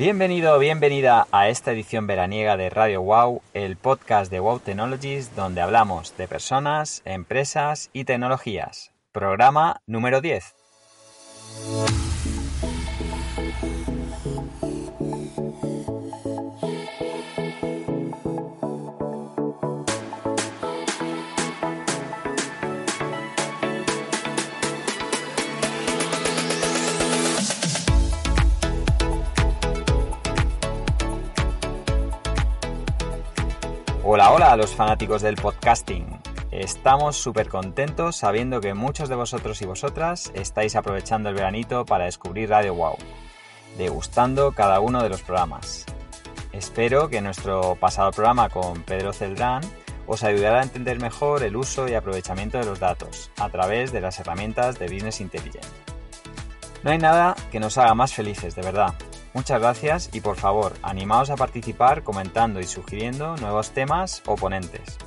Bienvenido bienvenida a esta edición veraniega de Radio Wow, el podcast de Wow Technologies, donde hablamos de personas, empresas y tecnologías. Programa número 10. Hola, hola a los fanáticos del podcasting. Estamos súper contentos sabiendo que muchos de vosotros y vosotras estáis aprovechando el veranito para descubrir Radio Wow, degustando cada uno de los programas. Espero que nuestro pasado programa con Pedro Celdrán os ayudará a entender mejor el uso y aprovechamiento de los datos a través de las herramientas de Business Intelligence. No hay nada que nos haga más felices, de verdad, Muchas gracias y por favor, animaos a participar comentando y sugiriendo nuevos temas o ponentes.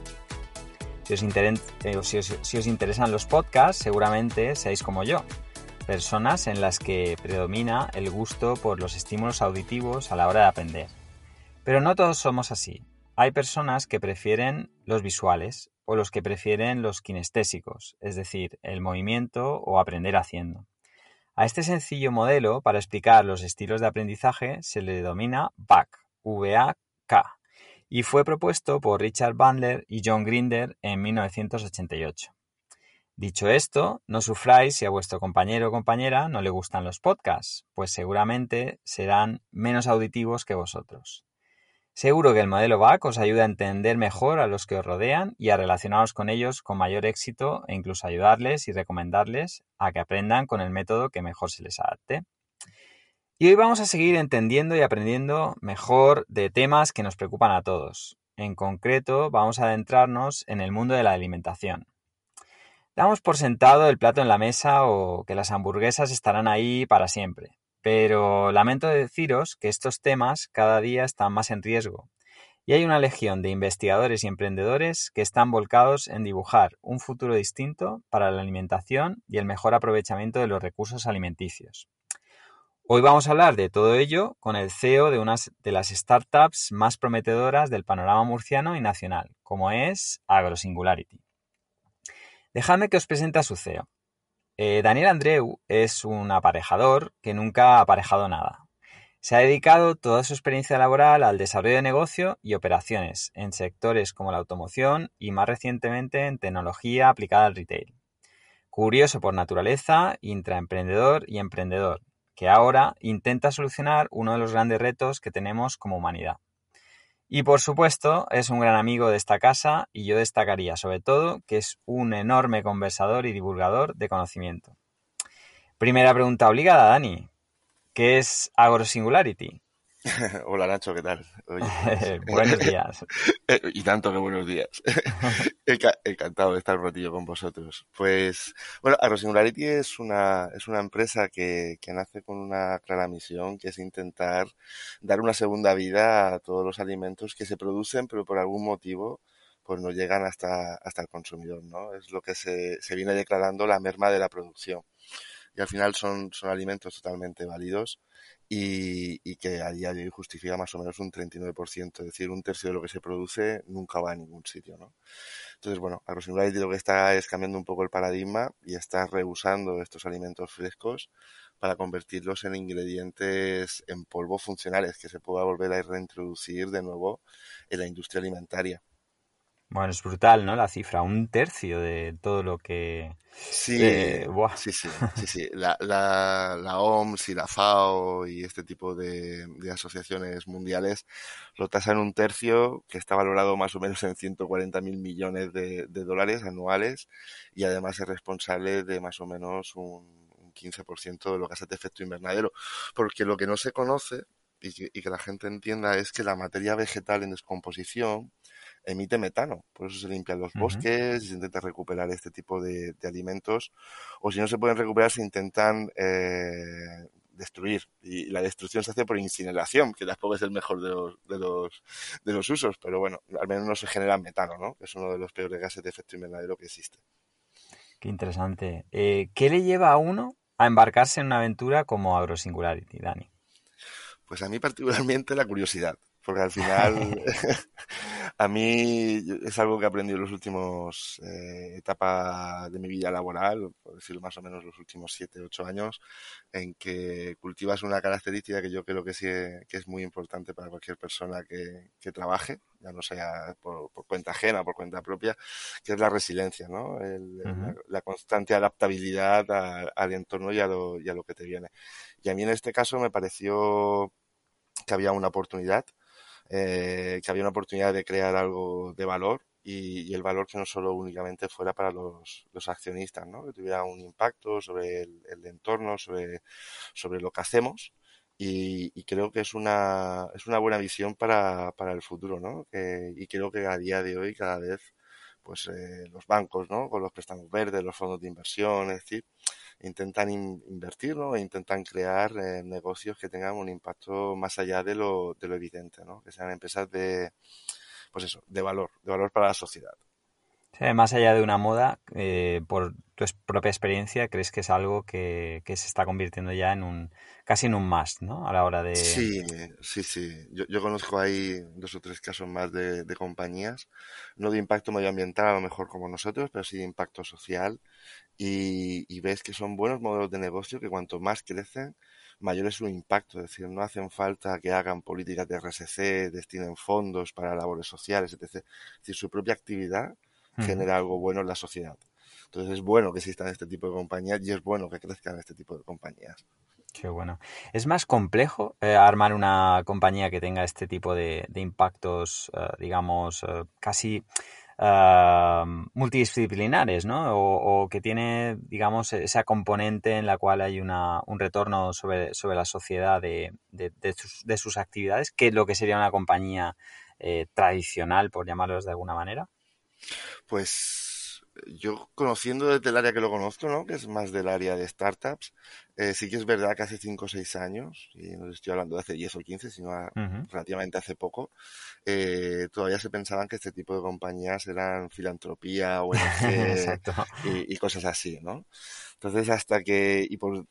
Si os, eh, interesan los podcasts, seguramente seáis como yo, personas en las que predomina el gusto por los estímulos auditivos a la hora de aprender. Pero no todos somos así. Hay personas que prefieren los visuales o los que prefieren los kinestésicos, es decir, el movimiento o aprender haciendo. A este sencillo modelo para explicar los estilos de aprendizaje se le denomina VAK, V-A-K, y fue propuesto por Richard Bandler y John Grinder en 1988. Dicho esto, no sufráis si a vuestro compañero o compañera no le gustan los podcasts, pues seguramente serán menos auditivos que vosotros. Seguro que el modelo BAC os ayuda a entender mejor a los que os rodean y a relacionaros con ellos con mayor éxito e incluso ayudarles y recomendarles a que aprendan con el método que mejor se les adapte. Y hoy vamos a seguir entendiendo y aprendiendo mejor de temas que nos preocupan a todos. En concreto, vamos a adentrarnos en el mundo de la alimentación. Damos por sentado el plato en la mesa o que las hamburguesas estarán ahí para siempre. Pero lamento deciros que estos temas cada día están más en riesgo y hay una legión de investigadores y emprendedores que están volcados en dibujar un futuro distinto para la alimentación y el mejor aprovechamiento de los recursos alimenticios. Hoy vamos a hablar de todo ello con el CEO de una de las startups más prometedoras del panorama murciano y nacional, como es AgroSingularity. Dejadme que os presente a su CEO. Eh, Daniel Andreu es un aparejador que nunca ha aparejado nada. Se ha dedicado toda su experiencia laboral al desarrollo de negocio y operaciones en sectores como la automoción y más recientemente en tecnología aplicada al retail. Curioso por naturaleza, intraemprendedor y emprendedor, que ahora intenta solucionar uno de los grandes retos que tenemos como humanidad, y por supuesto, es un gran amigo de esta casa y yo destacaría sobre todo que es un enorme conversador y divulgador de conocimiento. Primera pregunta obligada, Dani. ¿Qué es AgroSingularity? Hola Nacho, ¿qué tal? buenos días. Eh, y tanto que buenos días. Encantado de estar un ratillo con vosotros. Pues, bueno, AgroSingularity es una, es una empresa que, que nace con una clara misión, que es intentar dar una segunda vida a todos los alimentos que se producen, pero por algún motivo pues no llegan hasta, hasta el consumidor, ¿no? Es lo que se, se viene declarando la merma de la producción. Y al final son, son alimentos totalmente válidos y, que a día de hoy justifica más o menos un 39%, es decir, un tercio de lo que se produce nunca va a ningún sitio, ¿no? Entonces, bueno, AgroSingularity lo que está es cambiando un poco el paradigma y está reusando estos alimentos frescos para convertirlos en ingredientes en polvo funcionales que se pueda volver a reintroducir de nuevo en la industria alimentaria. Bueno, es brutal, ¿no? La cifra, un tercio de todo lo que... Sí, eh, sí, sí, sí, sí. La, la, la, OMS y la FAO y este tipo de, de, asociaciones mundiales lo tasan un tercio que está valorado más o menos en 140 mil millones de, de, dólares anuales y además es responsable de más o menos un, un 15% de los gases de efecto invernadero. Porque lo que no se conoce y que, y que la gente entienda es que la materia vegetal en descomposición emite metano. Por eso se limpian los bosques se intenta recuperar este tipo de, alimentos. O si no se pueden recuperar, se intentan eh, destruir. Y la destrucción se hace por incineración, que tampoco es el mejor de los, de los, de los usos. Pero bueno, al menos no se genera metano, ¿no? Que es uno de los peores gases de efecto invernadero que existe. Qué interesante. Eh, ¿Qué le lleva a uno a embarcarse en una aventura como AgroSingularity, Dani? Pues a mí particularmente la curiosidad, porque al final a mí es algo que he aprendido en los últimos eh, etapas de mi vida laboral, por decirlo más o menos los últimos siete, ocho años, en que cultivas una característica que yo creo que sí que es muy importante para cualquier persona que, que trabaje, ya no sea por, cuenta ajena, o por cuenta propia, que es la resiliencia, ¿no? la, constante adaptabilidad al entorno y a, lo, y a lo que te viene. Y a mí en este caso me pareció que había una oportunidad eh, que había una oportunidad de crear algo de valor y, el valor que no solo únicamente fuera para los, accionistas, ¿no? que tuviera un impacto sobre el, entorno, sobre, sobre lo que hacemos. Y, creo que es una, es una buena visión para, para el futuro, ¿no? y creo que a día de hoy cada vez pues eh, los bancos, ¿no? Con los préstamos verdes, los fondos de inversión, es decir, intentan invertir e intentan crear eh, negocios que tengan un impacto más allá de lo, de lo evidente, ¿no? que sean empresas de, pues eso, de valor, de valor para la sociedad. más allá de una moda, eh, por tu propia experiencia, ¿crees que es algo que, que, se está convirtiendo ya en un casi en un must, ¿no? A la hora de... Sí, sí, sí. Yo, yo conozco ahí dos o tres casos más de, de, compañías, no de impacto medioambiental a lo mejor como nosotros, pero sí de impacto social, y, ves que son buenos modelos de negocio que cuanto más crecen, mayor es su impacto. Es decir, no hacen falta que hagan políticas de RSC, destinen fondos para labores sociales, etc. Es decir, su propia actividad genera algo bueno en la sociedad. Entonces es bueno que existan este tipo de compañías y es bueno que crezcan este tipo de compañías. Qué bueno. ¿Es más complejo eh, armar una compañía que tenga este tipo de, impactos, eh, digamos, eh, casi multidisciplinares, ¿no? O, que tiene, digamos, esa componente en la cual hay una, un retorno sobre, sobre la sociedad de, de, sus, actividades, que lo que sería una compañía eh, tradicional, por llamarlos de alguna manera? Pues yo conociendo desde el área que lo conozco, ¿no? que es más del área de startups, eh, sí que es verdad que hace 5 o 6 años, y no estoy hablando de hace 10 o 15, sino relativamente hace poco, eh, todavía se pensaban que este tipo de compañías eran filantropía, o y, y, cosas así, ¿no? Entonces, hasta que, y por,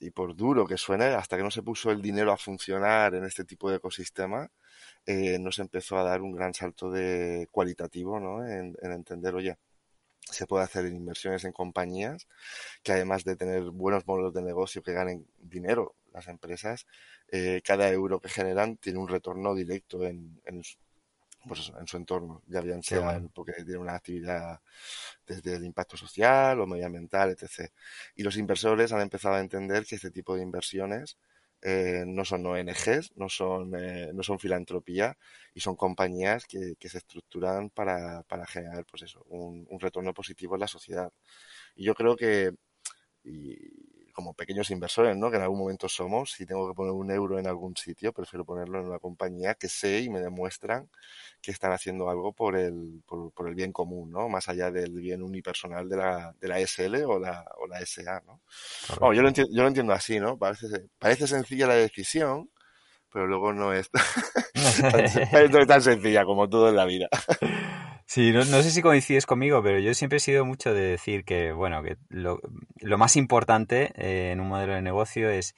y por duro que suene, hasta que no se puso el dinero a funcionar en este tipo de ecosistema, eh, nos empezó a dar un gran salto de cualitativo, ¿no? en entender, oye, se puede hacer inversiones en compañías que además de tener buenos modelos de negocio que ganen dinero las empresas, eh, cada euro que generan tiene un retorno directo en, en, pues en su entorno, ya bien sea porque tiene una actividad desde el impacto social o medioambiental, etc. Y los inversores han empezado a entender que este tipo de inversiones eh, no son ONGs, no son, eh, no son filantropía y son compañías que, que se estructuran para, para generar pues eso, un, un, retorno positivo en la sociedad. Y yo creo que, y, como pequeños inversores, ¿no? Que en algún momento somos, si tengo que poner un euro en algún sitio, prefiero ponerlo en una compañía que sé y me demuestran que están haciendo algo por el, por, el bien común, ¿no? Más allá del bien unipersonal de la, de la SL o la, o la SA, ¿no? yo, lo entiendo, yo lo entiendo así, ¿no? Parece, parece sencilla la decisión, pero luego no es no es tan sencilla como todo en la vida. Sí, no, sé si coincides conmigo, pero yo siempre he sido mucho de decir que, bueno, que lo, más importante eh, en un modelo de negocio es,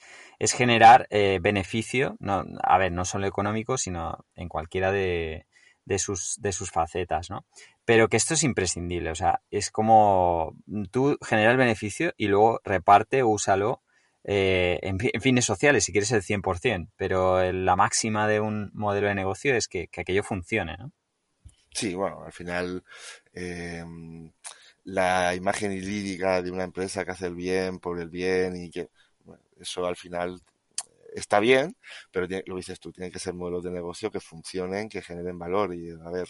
generar eh, beneficio, no, a ver, no solo económico, sino en cualquiera de, sus, facetas, ¿no? Pero que esto es imprescindible, o sea, es como tú generas el beneficio y luego reparte o úsalo eh, en, fines sociales, si quieres el 100%, pero la máxima de un modelo de negocio es que, que aquello funcione, ¿no? Sí, bueno, al final em, la imagen lírica de una empresa que hace el bien por el bien y que eso al final está bien, pero lo dices tú, tiene que ser modelos de negocio que funcionen, que generen valor y a ver,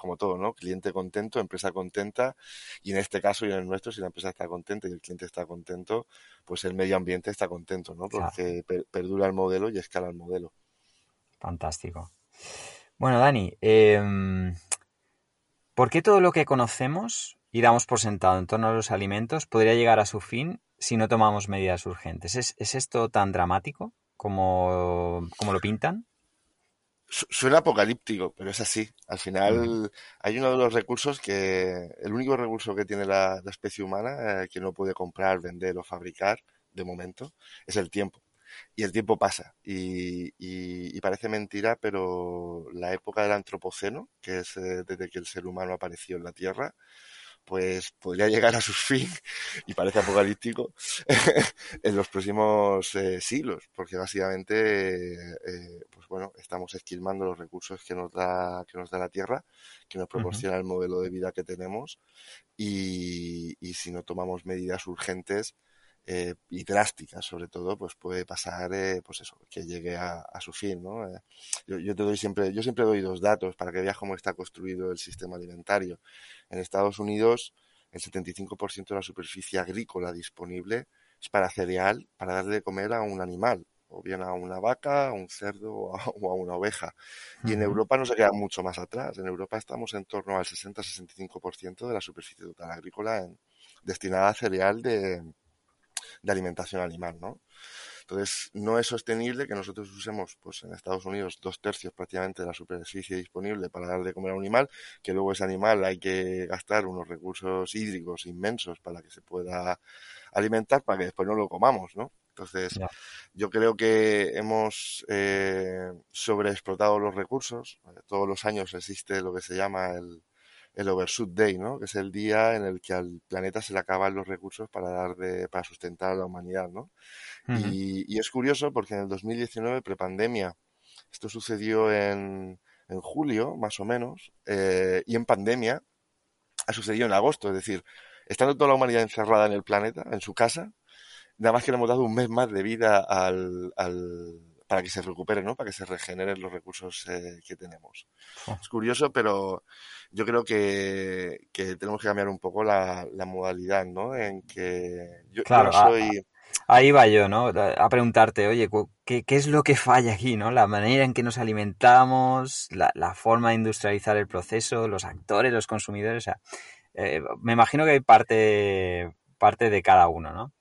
como todo, ¿no? Cliente contento, empresa contenta y en este caso y en el nuestro, si la empresa está contenta y el cliente está contento, pues el medio ambiente está contento, ¿no? Porque perdura el modelo y escala el modelo. Fantástico. Bueno, Dani, eh, ¿Por qué todo lo que conocemos y damos por sentado en torno a los alimentos podría llegar a su fin si no tomamos medidas urgentes? ¿Es, esto tan dramático como, lo pintan? Suena apocalíptico, pero es así. Al final hay uno de los recursos que, el único recurso que tiene la, especie humana, eh, que no puede comprar, vender o fabricar de momento, es el tiempo. Y el tiempo pasa. Y, y, parece mentira, pero la época del antropoceno, que es eh, desde que el ser humano apareció en la Tierra, pues podría llegar a su fin, y parece apocalíptico, en los próximos eh, siglos, porque básicamente, eh, pues bueno, estamos esquilmando los recursos que nos da, que nos da la Tierra, que nos proporciona el modelo de vida que tenemos, y, y si no tomamos medidas urgentes, eh, y drásticas sobre todo pues puede pasar eh, pues eso que llegue a, su fin no eh, yo, yo, te doy siempre yo siempre doy dos datos para que veas cómo está construido el sistema alimentario en Estados Unidos el 75% de la superficie agrícola disponible es para cereal para darle de comer a un animal o bien a una vaca, a un cerdo o a, una oveja. Y en Europa no se queda mucho más atrás. En Europa estamos en torno al 60-65% de la superficie total agrícola destinada a cereal de, de alimentación animal, ¿no? Entonces, no es sostenible que nosotros usemos, pues en Estados Unidos, dos tercios prácticamente de la superficie disponible para dar de comer a un animal, que luego ese animal hay que gastar unos recursos hídricos inmensos para que se pueda alimentar, para que después no lo comamos, ¿no? Entonces, yo creo que hemos eh, sobreexplotado los recursos. Todos los años existe lo que se llama el, el Overshoot Day, ¿no? Que es el día en el que al planeta se le acaban los recursos para dar de, para sustentar a la humanidad, ¿no? y, es curioso porque en el 2019, prepandemia, esto sucedió en, en julio, más o menos, eh, y en pandemia ha sucedido en agosto, es decir, estando toda la humanidad encerrada en el planeta, en su casa, nada más que le hemos dado un mes más de vida al, al para que se recupere, ¿no? Para que se regeneren los recursos eh, que tenemos. Oh. Es curioso, pero yo creo que, tenemos que cambiar un poco la, modalidad, ¿no? En que yo, claro, soy... ahí va yo, ¿no? A preguntarte, oye, ¿qué, ¿qué, es lo que falla aquí, ¿no? La manera en que nos alimentamos, la, la forma de industrializar el proceso, los actores, los consumidores, o sea, eh, me imagino que hay parte, parte de cada uno, ¿no?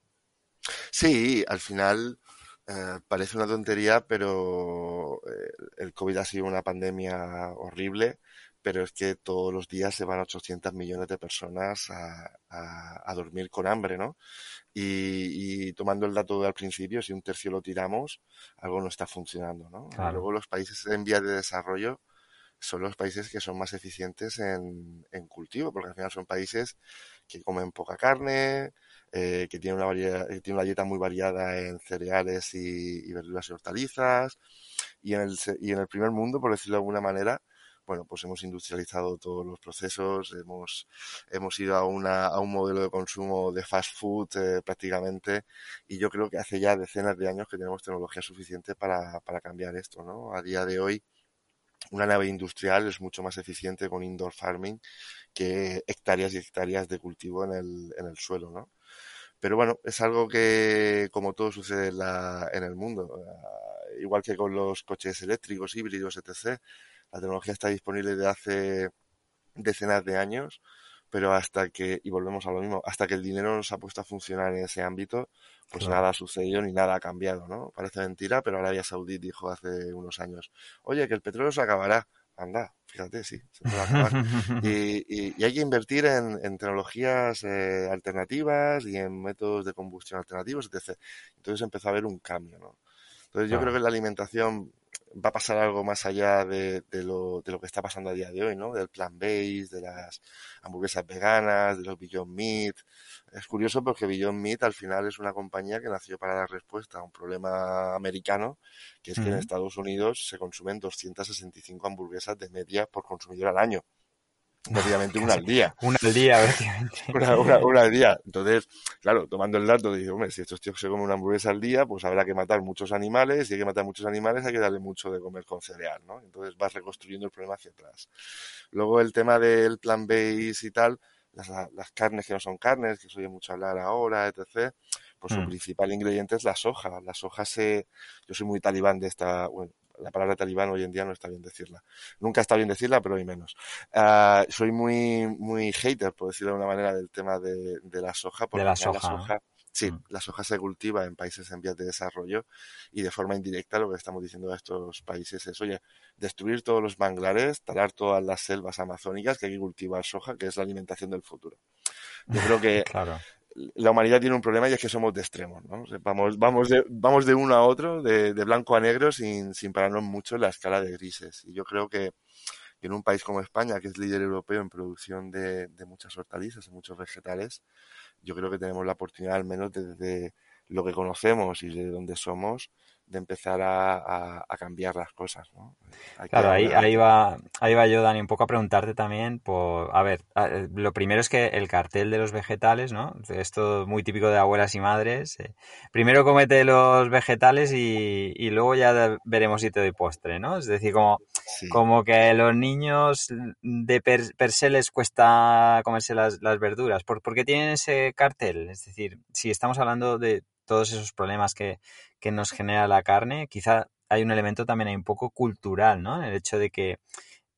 Sí, al final eh, parece una tontería, pero eh, el COVID ha sido una pandemia horrible, pero es que todos los días se van 800 millones de personas a, dormir con hambre, ¿no? Y, tomando el dato al principio, si un tercio lo tiramos, algo no está funcionando, ¿no? Luego los países en vías de desarrollo son los países que son más eficientes en, en cultivo, porque al final son países que comen poca carne, eh, que tiene una, variedad, eh, tiene una dieta muy variada en cereales y, verduras y hortalizas. Y en, el, y en el primer mundo, por decirlo de alguna manera, bueno, pues hemos industrializado todos los procesos, hemos, hemos ido a, una, a un modelo de consumo de fast food eh, prácticamente y yo creo que hace ya decenas de años que tenemos tecnología suficiente para, para cambiar esto, ¿no? A día de hoy, una nave industrial es mucho más eficiente con indoor farming que hectáreas y hectáreas de cultivo en el, en el suelo, ¿no? Pero bueno, es algo que, como todo sucede en, la, en el mundo, eh, igual que con los coches eléctricos, híbridos, etc., la tecnología está disponible desde hace decenas de años, pero hasta que, y volvemos a lo mismo, hasta que el dinero nos ha puesto a funcionar en ese ámbito, pues nada ha sucedido ni nada ha cambiado, ¿no? Parece mentira, pero Arabia Saudí dijo hace unos años, oye, que el petróleo se acabará anda, fíjate, sí, se puede acabar. y, y, hay que invertir en, en tecnologías eh, alternativas y en métodos de combustión alternativos, etc. Entonces empezó a haber un cambio, ¿no? Entonces yo creo que la alimentación va a pasar algo más allá de, de, lo, de lo que está pasando a día de hoy, ¿no? Del plan base, de las hamburguesas veganas, de los Beyond Meat. Es curioso porque Beyond Meat al final es una compañía que nació para dar respuesta a un problema americano, que es que en Estados Unidos se consumen 265 hamburguesas de media por consumidor al año prácticamente una al día. Una al día, una, una, al día. Entonces, claro, tomando el dato, dice, hombre, si estos tíos se comen una hamburguesa al día, pues habrá que matar muchos animales, y hay que matar muchos animales, hay que darle mucho de comer con cereal, ¿no? Entonces vas reconstruyendo el problema hacia atrás. Luego el tema del plan base y tal, las, las carnes que no son carnes, que se oye mucho hablar ahora, etc., pues su mm. principal ingrediente es la soja. La soja se... Yo soy muy talibán de esta... Bueno, la palabra talibán hoy en día no está bien decirla. Nunca está bien decirla, pero hoy menos. Uh, soy muy, muy hater, por decirlo de alguna manera, del tema de, de la soja. Porque de la soja. La soja Sí, mm. la soja se cultiva en países en vías de desarrollo y de forma indirecta lo que estamos diciendo a estos países es, oye, destruir todos los manglares, talar todas las selvas amazónicas que hay que cultivar soja, que es la alimentación del futuro. Yo creo que claro la humanidad tiene un problema y es que somos de extremos, ¿no? vamos, vamos, de, vamos de uno a otro, de, blanco a negro, sin, sin pararnos mucho en la escala de grises. Y yo creo que, en un país como España, que es líder europeo en producción de, muchas hortalizas y muchos vegetales, yo creo que tenemos la oportunidad, al menos desde lo que conocemos y de donde somos, de empezar a, cambiar las cosas. ¿no? claro, ahí, ahí, va, ahí va yo, Dani, un poco a preguntarte también por, a ver, eh, lo primero es que el cartel de los vegetales, ¿no? Esto muy típico de abuelas y madres. Eh, primero comete los vegetales y, luego ya veremos si te doy postre, ¿no? Es decir, como, como que a los niños de per, se les cuesta comerse las, las verduras. ¿Por, ¿Por qué tienen ese cartel? Es decir, si estamos hablando de todos esos problemas que, que nos genera la carne, quizá hay un elemento también hay un poco cultural, ¿no? El hecho de que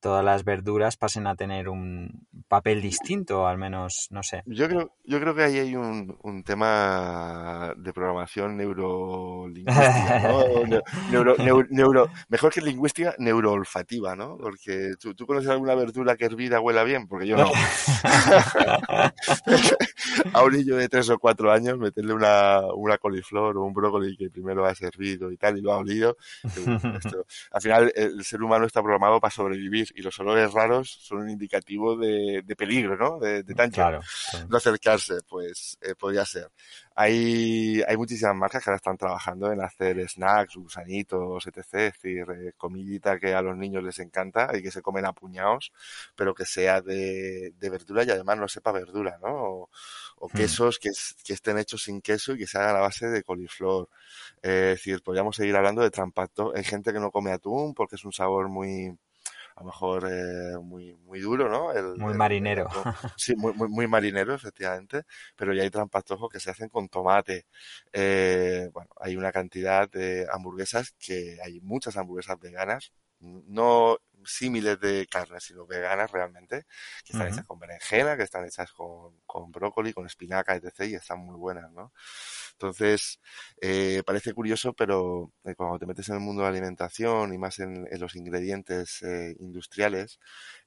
todas las verduras pasen a tener un papel distinto, al menos, no sé. Yo creo, yo creo que ahí hay un, un tema de programación neurolingüística, ¿no? neuro, mejor que lingüística, neuroolfativa, ¿no? Porque ¿tú, tú conoces alguna verdura que hervida huela bien, porque yo no. a un niño de tres o cuatro años meterle una, una coliflor o un brócoli que primero ha servido y tal y lo ha olido. al final el ser humano está programado para sobrevivir y los olores raros son un indicativo de, peligro, ¿no? De, de Claro, No acercarse, pues eh, podría ser. Hay, hay muchísimas marcas que ahora están trabajando en hacer snacks, gusanitos, etc. Es decir, eh, comidita que a los niños les encanta y que se comen a puñados, pero que sea de, de verdura y además no sepa verdura, ¿no? O, o hmm. quesos que, que, estén hechos sin queso y que se hagan a base de coliflor. Eh, es decir, podríamos seguir hablando de trampacto. Hay gente que no come atún porque es un sabor muy, a lo mejor eh, muy, muy duro, ¿no? muy marinero. sí, muy, muy, muy, marinero, efectivamente, pero ya hay trampastojos que se hacen con tomate. Eh, bueno, hay una cantidad de hamburguesas que hay muchas hamburguesas veganas, no símiles de carne, sino veganas realmente, que están hechas con berenjena, que están hechas con, con brócoli, con espinaca, etc. y están muy buenas, ¿no? Entonces, eh, parece curioso, pero eh, cuando te metes en el mundo de la alimentación y más en, los ingredientes eh, industriales,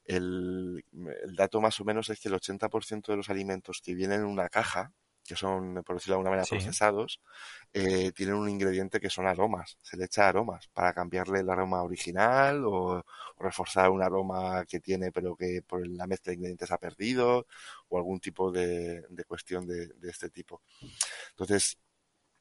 el, el, dato más o menos es que el 80% de los alimentos que vienen en una caja, que son, por decirlo de alguna manera, procesados, eh, tienen un ingrediente que son aromas. Se le echa aromas para cambiarle el aroma original o, reforzar un aroma que tiene pero que por la mezcla de ingredientes ha perdido o algún tipo de, cuestión de, de este tipo. Entonces,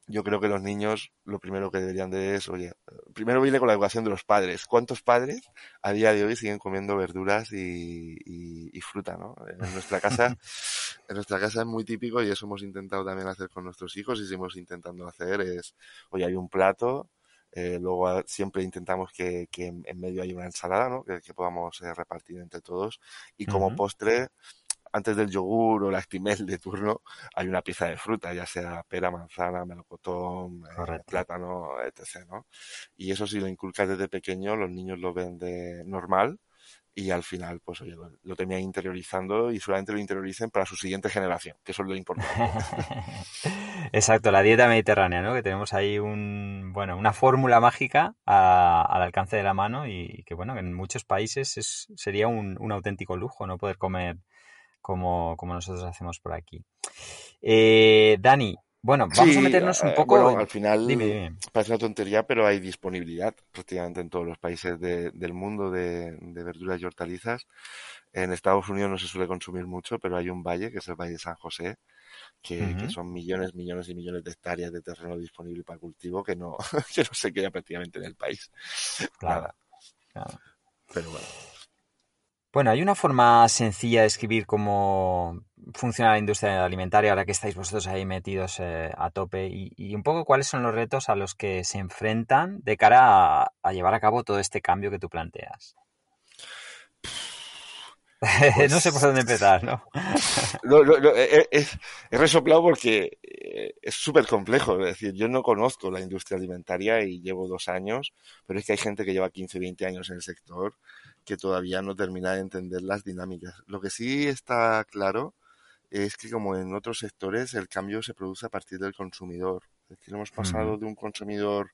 yo creo que los niños lo primero que deberían de es, oye, primero viene con la educación de los padres. ¿Cuántos padres a día de hoy siguen comiendo verduras y, y, fruta, no? En nuestra casa, en nuestra casa es muy típico y eso hemos intentado también hacer con nuestros hijos y seguimos intentando hacer es, oye, hay un plato, eh, luego siempre intentamos que, que, en medio hay una ensalada, ¿no? Que, podamos eh, repartir entre todos y como postre antes del yogur o la actimel de turno hay una pieza de fruta, ya sea pera, manzana, melocotón, eh, plátano, etc. ¿no? Y eso si lo inculcas desde pequeño, los niños lo ven de normal y al final, pues oye, lo, lo terminan interiorizando y solamente lo interioricen para su siguiente generación, que eso es lo importante. Exacto, la dieta mediterránea, ¿no? Que tenemos ahí un, bueno, una fórmula mágica al alcance de la mano y que, bueno, en muchos países es, sería un, un auténtico lujo, ¿no? Poder comer como, como nosotros hacemos por aquí. Eh, Dani, bueno, vamos a meternos un eh, poco. Bueno, al final parece una tontería, pero hay disponibilidad prácticamente en todos los países del mundo de, verduras y hortalizas. En Estados Unidos no se suele consumir mucho, pero hay un valle, que es el Valle de San José, que, son millones, millones y millones de hectáreas de terreno disponible para cultivo que no, que no se queda prácticamente en el país. Claro. Nada. Pero bueno. Bueno, hay una forma sencilla de escribir cómo funciona la industria alimentaria ahora que estáis vosotros ahí metidos eh, a tope y, un poco cuáles son los retos a los que se enfrentan de cara a, llevar a cabo todo este cambio que tú planteas. no sé por dónde empezar, ¿no? no, no, no he, resoplado porque eh, es súper complejo. Es decir, yo no conozco la industria alimentaria y llevo dos años, pero es que hay gente que lleva 15, 20 años en el sector que todavía no termina de entender las dinámicas. Lo que sí está claro es que como en otros sectores el cambio se produce a partir del consumidor. Es decir, hemos pasado de un consumidor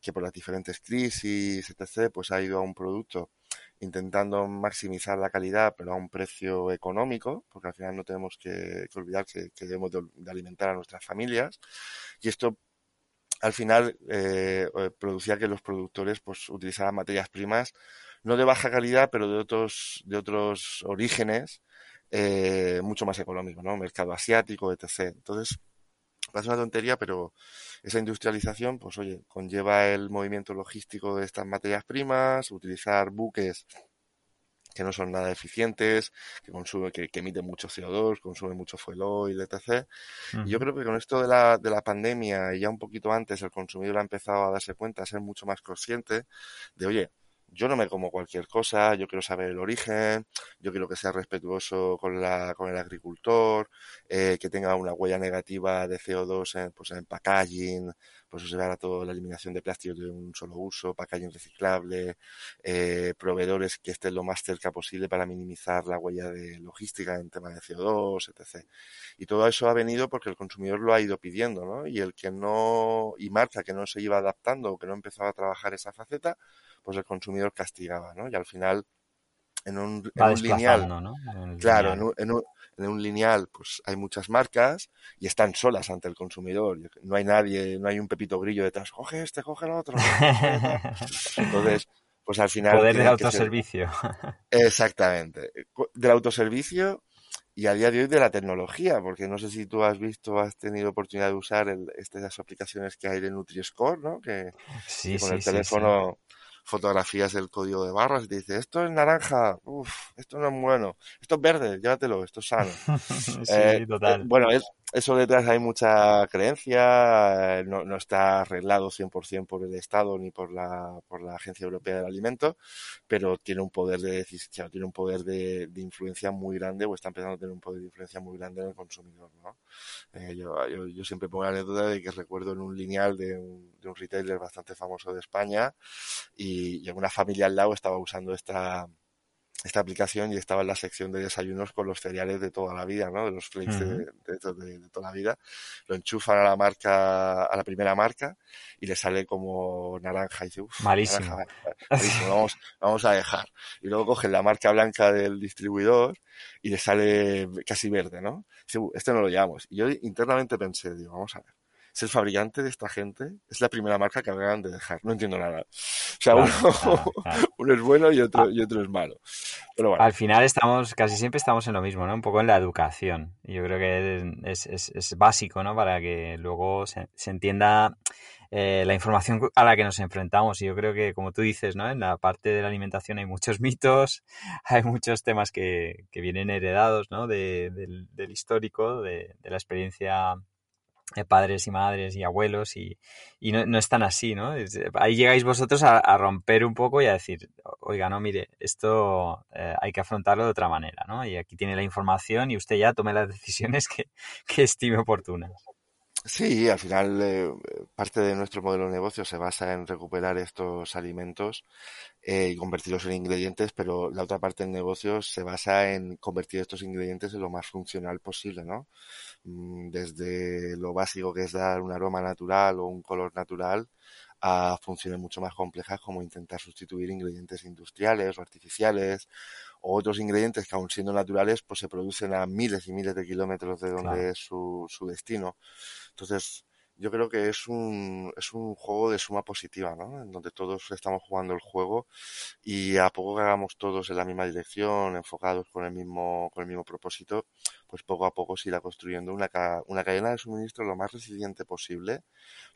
que por las diferentes crisis, etc., pues ha ido a un producto intentando maximizar la calidad, pero a un precio económico, porque al final no tenemos que, olvidar que, debemos de, alimentar a nuestras familias. Y esto al final eh, eh, producía que los productores pues utilizaran materias primas no de baja calidad, pero de otros, de otros orígenes eh, mucho más económicos, ¿no? Mercado asiático, etc. Entonces, es una tontería, pero esa industrialización, pues oye, conlleva el movimiento logístico de estas materias primas, utilizar buques que no son nada eficientes, que consumen, que, emiten mucho CO2, consumen mucho fuel oil, etc. Y yo creo que con esto de la, de la pandemia y ya un poquito antes el consumidor ha empezado a darse cuenta, a ser mucho más consciente de, oye, yo no me como cualquier cosa, yo quiero saber el origen, yo quiero que sea respetuoso con, la, con el agricultor, eh, que tenga una huella negativa de CO2 en, pues en packaging, pues se a toda la eliminación de plásticos de un solo uso, packaging reciclable, eh, proveedores que estén lo más cerca posible para minimizar la huella de logística en tema de CO2, etc. Y todo eso ha venido porque el consumidor lo ha ido pidiendo, ¿no? Y el que no, y marca que no se iba adaptando o que no empezaba a trabajar esa faceta, pues el consumidor castigaba, ¿no? Y al final, en un, lineal, claro, En, un, en, un, lineal, pues hay muchas marcas y están solas ante el consumidor. No hay nadie, no hay un pepito grillo detrás, coge este, coge el otro. Entonces, pues al final... Poder del autoservicio. Exactamente. Del autoservicio y a día de hoy de la tecnología, porque no sé si tú has visto, has tenido oportunidad de usar el, estas aplicaciones que hay de Nutri-Score, ¿no? Que, con el teléfono fotografías del código de barras y te dice, esto es naranja, uff, esto no es bueno, esto es verde, llévatelo, esto es sano. sí, eh, total. Eh, bueno, es, eso detrás hay mucha creencia, no, no está arreglado 100% por el Estado ni por la, por la Agencia Europea del Alimento, pero tiene un poder de decisión, tiene un poder de, de, influencia muy grande o está empezando a tener un poder de influencia muy grande en el consumidor, ¿no? Eh, yo, siempre pongo la anécdota de que recuerdo en un lineal de un, de un retailer bastante famoso de España y, y en una familia al lado estaba usando esta, esta aplicación y estaba en la sección de desayunos con los cereales de toda la vida, ¿no? De los flakes de, de, toda la vida. Lo enchufan a la marca, a la primera marca y le sale como naranja y dice, uff, malísimo. malísimo, vamos, vamos a dejar. Y luego cogen la marca blanca del distribuidor y le sale casi verde, ¿no? Dice, este no lo llevamos. Y yo internamente pensé, digo, vamos a ver es el fabricante de esta gente, es la primera marca que acaban de dejar. No entiendo nada. O sea, uno, es bueno y otro, y otro es malo. Pero bueno. Al final estamos, casi siempre estamos en lo mismo, ¿no? Un poco en la educación. Yo creo que es, es, es básico, ¿no? Para que luego se, entienda eh, la información a la que nos enfrentamos. Y yo creo que, como tú dices, ¿no? En la parte de la alimentación hay muchos mitos, hay muchos temas que, que vienen heredados, ¿no? De, del, del, histórico, de, de la experiencia padres y madres y abuelos y, y no, no, están así, ¿no? Ahí llegáis vosotros a, romper un poco y a decir, oiga, no, mire, esto eh, hay que afrontarlo de otra manera, ¿no? Y aquí tiene la información y usted ya tome las decisiones que, que estime oportunas. Sí, al final eh, parte de nuestro modelo de negocio se basa en recuperar estos alimentos eh, y convertirlos en ingredientes, pero la otra parte del negocio se basa en convertir estos ingredientes en lo más funcional posible, ¿no? Mm, desde lo básico que es dar un aroma natural o un color natural a funciones mucho más complejas como intentar sustituir ingredientes industriales o artificiales o otros ingredientes que aun siendo naturales pues se producen a miles y miles de kilómetros de donde es su, su destino. Entonces, yo creo que es un, es un juego de suma positiva, ¿no? En donde todos estamos jugando el juego y a poco que hagamos todos en la misma dirección, enfocados con el mismo, con el mismo propósito, pues poco a poco se irá construyendo una, una cadena de suministro lo más resiliente posible,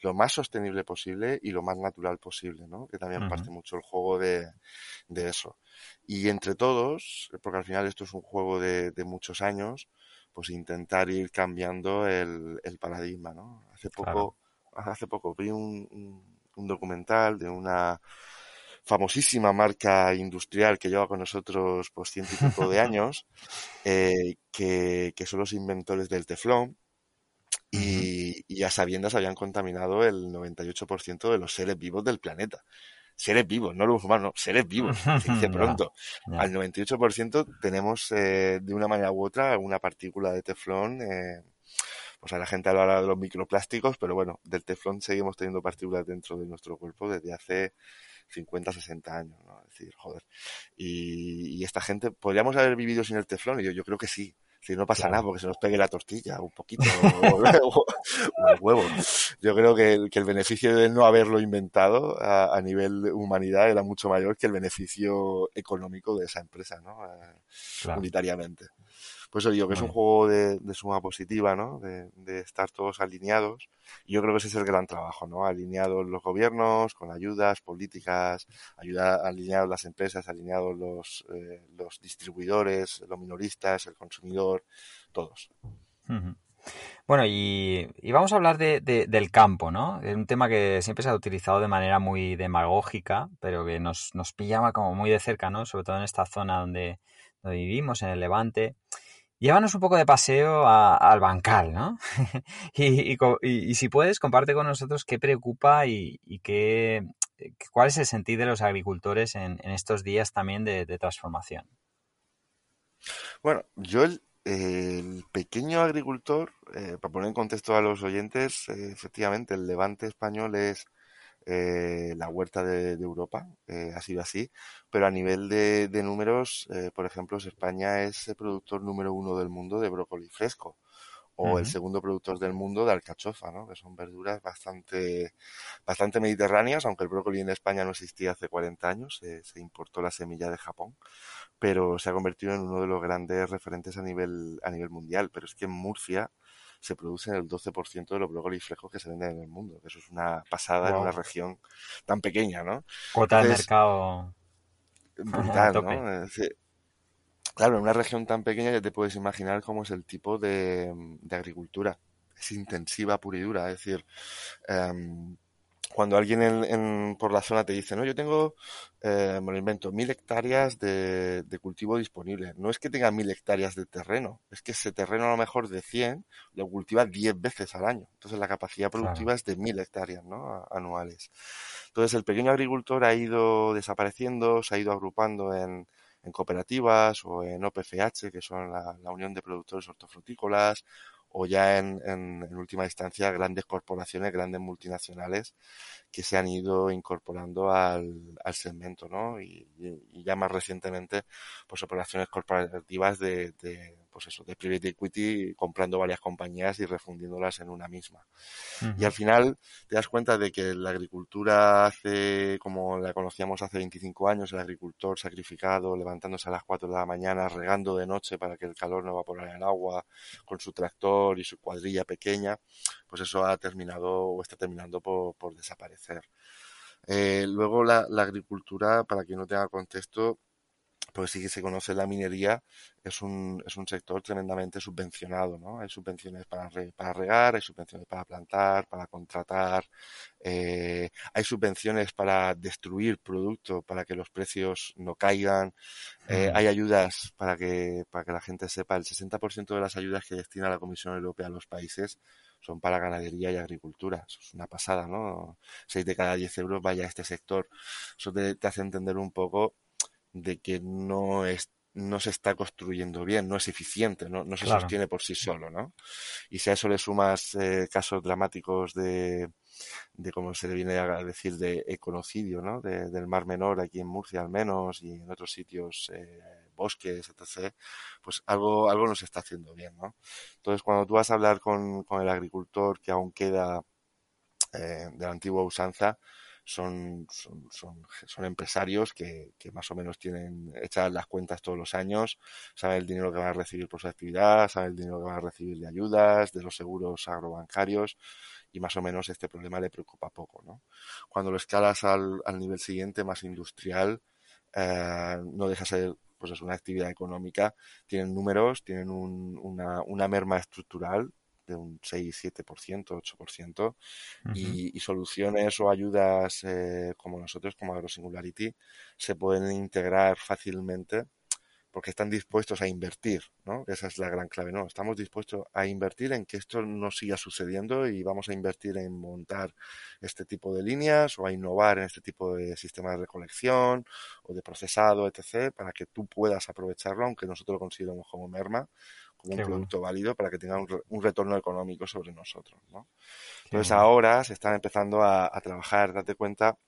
lo más sostenible posible y lo más natural posible, ¿no? Que también parte mucho el juego de, de eso. Y entre todos, porque al final esto es un juego de, de muchos años, pues intentar ir cambiando el, el paradigma, ¿no? Hace poco, hace poco vi un, un, documental de una famosísima marca industrial que lleva con nosotros pues ciento y pico de años, eh, que, que, son los inventores del teflón, y, y, a sabiendas habían contaminado el 98% de los seres vivos del planeta seres vivos, no los humanos, seres vivos, se dice pronto. Al 98% tenemos eh, de una manera u otra una partícula de teflón. Eh, pues a la gente habla de los microplásticos, pero bueno, del teflón seguimos teniendo partículas dentro de nuestro cuerpo desde hace 50, 60 años, ¿no? Es decir, joder. Y, esta gente, ¿podríamos haber vivido sin el teflón? Y yo, yo creo que sí. Si no pasa nada porque se nos pegue la tortilla un poquito o, el huevo. Yo creo que el, que el, beneficio de no haberlo inventado a, a, nivel humanidad era mucho mayor que el beneficio económico de esa empresa, ¿no? Claro. Unitariamente. Pues eso digo que es un juego de, suma positiva, ¿no? De, estar todos alineados. Y yo creo que ese es el gran trabajo, ¿no? Alineados los gobiernos, con ayudas, políticas, ayuda, alineados las empresas, alineados los, eh, los distribuidores, los minoristas, el consumidor, todos. Bueno, y, vamos a hablar de, del campo, ¿no? Es un tema que siempre se ha utilizado de manera muy demagógica, pero que nos, nos pillaba como muy de cerca, ¿no? Sobre todo en esta zona donde, donde vivimos, en el Levante. Llévanos un poco de paseo al bancal, ¿no? y, si puedes, comparte con nosotros qué preocupa y, qué, cuál es el sentido de los agricultores en, estos días también de, transformación. Bueno, yo el, pequeño agricultor, eh, para poner en contexto a los oyentes, eh, efectivamente el levante español es eh, la huerta de, Europa, eh, ha sido así, pero a nivel de, números, eh, por ejemplo, España es el productor número uno del mundo de brócoli fresco o el segundo productor del mundo de alcachofa, ¿no? que son verduras bastante, bastante mediterráneas, aunque el brócoli en España no existía hace 40 años, se importó la semilla de Japón, pero se ha convertido en uno de los grandes referentes a nivel, a nivel mundial. Pero es que en Murcia, se producen el 12% de los brócolis frescos que se venden en el mundo. Eso es una pasada en una región tan pequeña, ¿no? Cuota de mercado brutal, ¿no? claro, en una región tan pequeña ya te puedes imaginar cómo es el tipo de, agricultura. Es intensiva, pura y dura. Es decir, em, cuando alguien en, por la zona te dice, no, yo tengo, eh, me lo invento, mil hectáreas de, cultivo disponible. No es que tenga mil hectáreas de terreno, es que ese terreno a lo mejor de 100 lo cultiva 10 veces al año. Entonces la capacidad productiva es de mil hectáreas ¿no? anuales. Entonces el pequeño agricultor ha ido desapareciendo, se ha ido agrupando en, cooperativas o en OPFH, que son la, la Unión de Productores Hortofrutícolas, o ya en, en, última instancia grandes corporaciones, grandes multinacionales que se han ido incorporando al, al segmento, ¿no? Y, y, ya más recientemente, pues operaciones corporativas de, de pues eso, de private equity, comprando varias compañías y refundiéndolas en una misma. Y al final te das cuenta de que la agricultura hace, como la conocíamos hace 25 años, el agricultor sacrificado, levantándose a las 4 de la mañana, regando de noche para que el calor no evaporara el agua, con su tractor y su cuadrilla pequeña, pues eso ha terminado o está terminando por, por desaparecer. Eh, luego la, la agricultura, para quien no tenga contexto, pues sí que se conoce la minería, es un, es un sector tremendamente subvencionado, ¿no? Hay subvenciones para, para regar, hay subvenciones para plantar, para contratar, eh, hay subvenciones para destruir producto, para que los precios no caigan, eh, hay ayudas para que, para que la gente sepa, el 60% de las ayudas que destina la Comisión Europea a los países son para ganadería y agricultura. Eso es una pasada, ¿no? 6 de cada 10 euros vaya a este sector. Eso te, te hace entender un poco de que no es no se está construyendo bien, no es eficiente, no, no se sostiene por sí solo, ¿no? Y si a eso le sumas eh, casos dramáticos de, de, como se le viene a decir, de econocidio, ¿no? De, del Mar Menor, aquí en Murcia al menos, y en otros sitios, eh, bosques, etc., pues algo, algo no se está haciendo bien, ¿no? Entonces, cuando tú vas a hablar con, el agricultor que aún queda eh, de la antigua usanza, son, empresarios que, más o menos tienen hechas las cuentas todos los años, saben el dinero que van a recibir por su actividad, saben el dinero que van a recibir de ayudas, de los seguros agrobancarios y más o menos este problema le preocupa poco. ¿no? Cuando lo escalas al, al nivel siguiente, más industrial, eh, no deja ser pues es una actividad económica, tienen números, tienen un, una, una merma estructural de un 6, 7%, 8%, y, y, soluciones o ayudas eh, como nosotros, como AgroSingularity, se pueden integrar fácilmente porque están dispuestos a invertir, ¿no? Esa es la gran clave, ¿no? Estamos dispuestos a invertir en que esto no siga sucediendo y vamos a invertir en montar este tipo de líneas o a innovar en este tipo de sistemas de recolección o de procesado, etc., para que tú puedas aprovecharlo, aunque nosotros lo consideremos como merma, como un producto válido para que tenga un, retorno económico sobre nosotros, ¿no? Entonces ahora se están empezando a, trabajar, date cuenta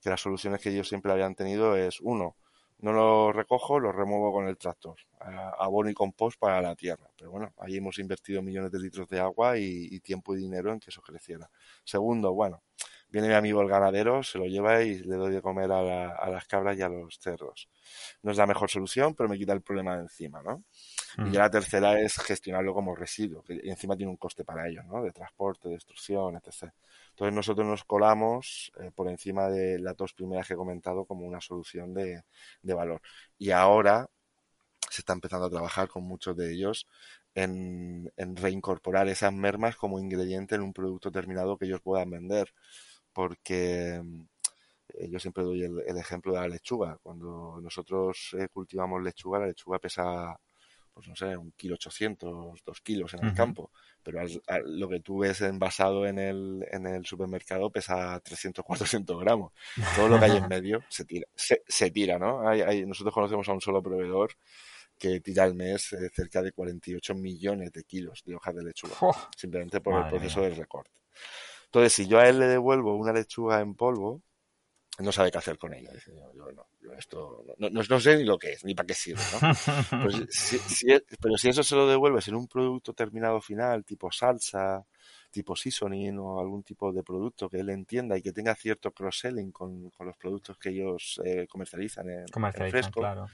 que las soluciones que ellos siempre habían tenido es, uno, no lo recojo, lo remuevo con el tractor, abono y compost para la tierra. Pero bueno, ahí hemos invertido millones de litros de agua y, tiempo y dinero en que eso creciera. Segundo, bueno, viene mi amigo el ganadero, se lo lleva y le doy de comer a, las cabras y a los cerdos. No es la mejor solución, pero me quita el problema de encima, ¿no? Y mm. ya la tercera es gestionarlo como residuo, que encima tiene un coste para ellos, ¿no? De transporte, destrucción, etc. Entonces nosotros nos colamos eh, por encima de las dos primeras que he comentado como una solución de, valor. Y ahora se está empezando a trabajar con muchos de ellos en, reincorporar esas mermas como ingrediente en un producto terminado que ellos puedan vender. Porque eh, yo siempre doy el, ejemplo de la lechuga. Cuando nosotros eh, cultivamos lechuga, la lechuga pesa pues no sé, un kilo ochocientos, dos kilos en el campo, pero lo que tú ves envasado en el, en el supermercado pesa 300, 400 gramos. Todo lo que hay en medio se tira, se, tira ¿no? Hay, nosotros conocemos a un solo proveedor que tira al mes eh, cerca de 48 millones de kilos de hojas de lechuga, simplemente por el proceso de recorte. Entonces, si yo a él le devuelvo una lechuga en polvo, no sabe qué hacer con ella. Dice, yo, no, yo esto no, no, sé ni lo que es, ni para qué sirve, ¿no? Pues si, pero si eso se lo devuelves en un producto terminado final, tipo salsa, tipo seasoning o algún tipo de producto que él entienda y que tenga cierto cross-selling con, con los productos que ellos eh, comercializan en, comercializan, fresco, claro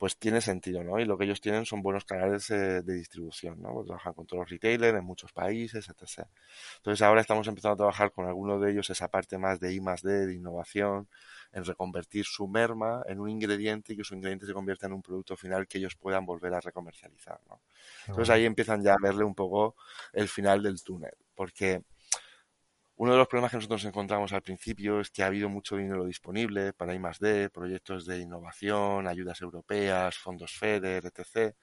pues tiene sentido, ¿no? Y lo que ellos tienen son buenos canales eh, de distribución, ¿no? Trabajan con todos los retailers en muchos países, etc. Entonces ahora estamos empezando a trabajar con algunos de ellos esa parte más de I más D, de innovación, en reconvertir su merma en un ingrediente y que su ingrediente se convierta en un producto final que ellos puedan volver a recomercializar, ¿no? Entonces ahí empiezan ya a verle un poco el final del túnel, porque uno de los problemas que nosotros encontramos al principio es que ha habido mucho dinero disponible para I+D, proyectos de innovación, ayudas europeas, fondos FEDER, etc.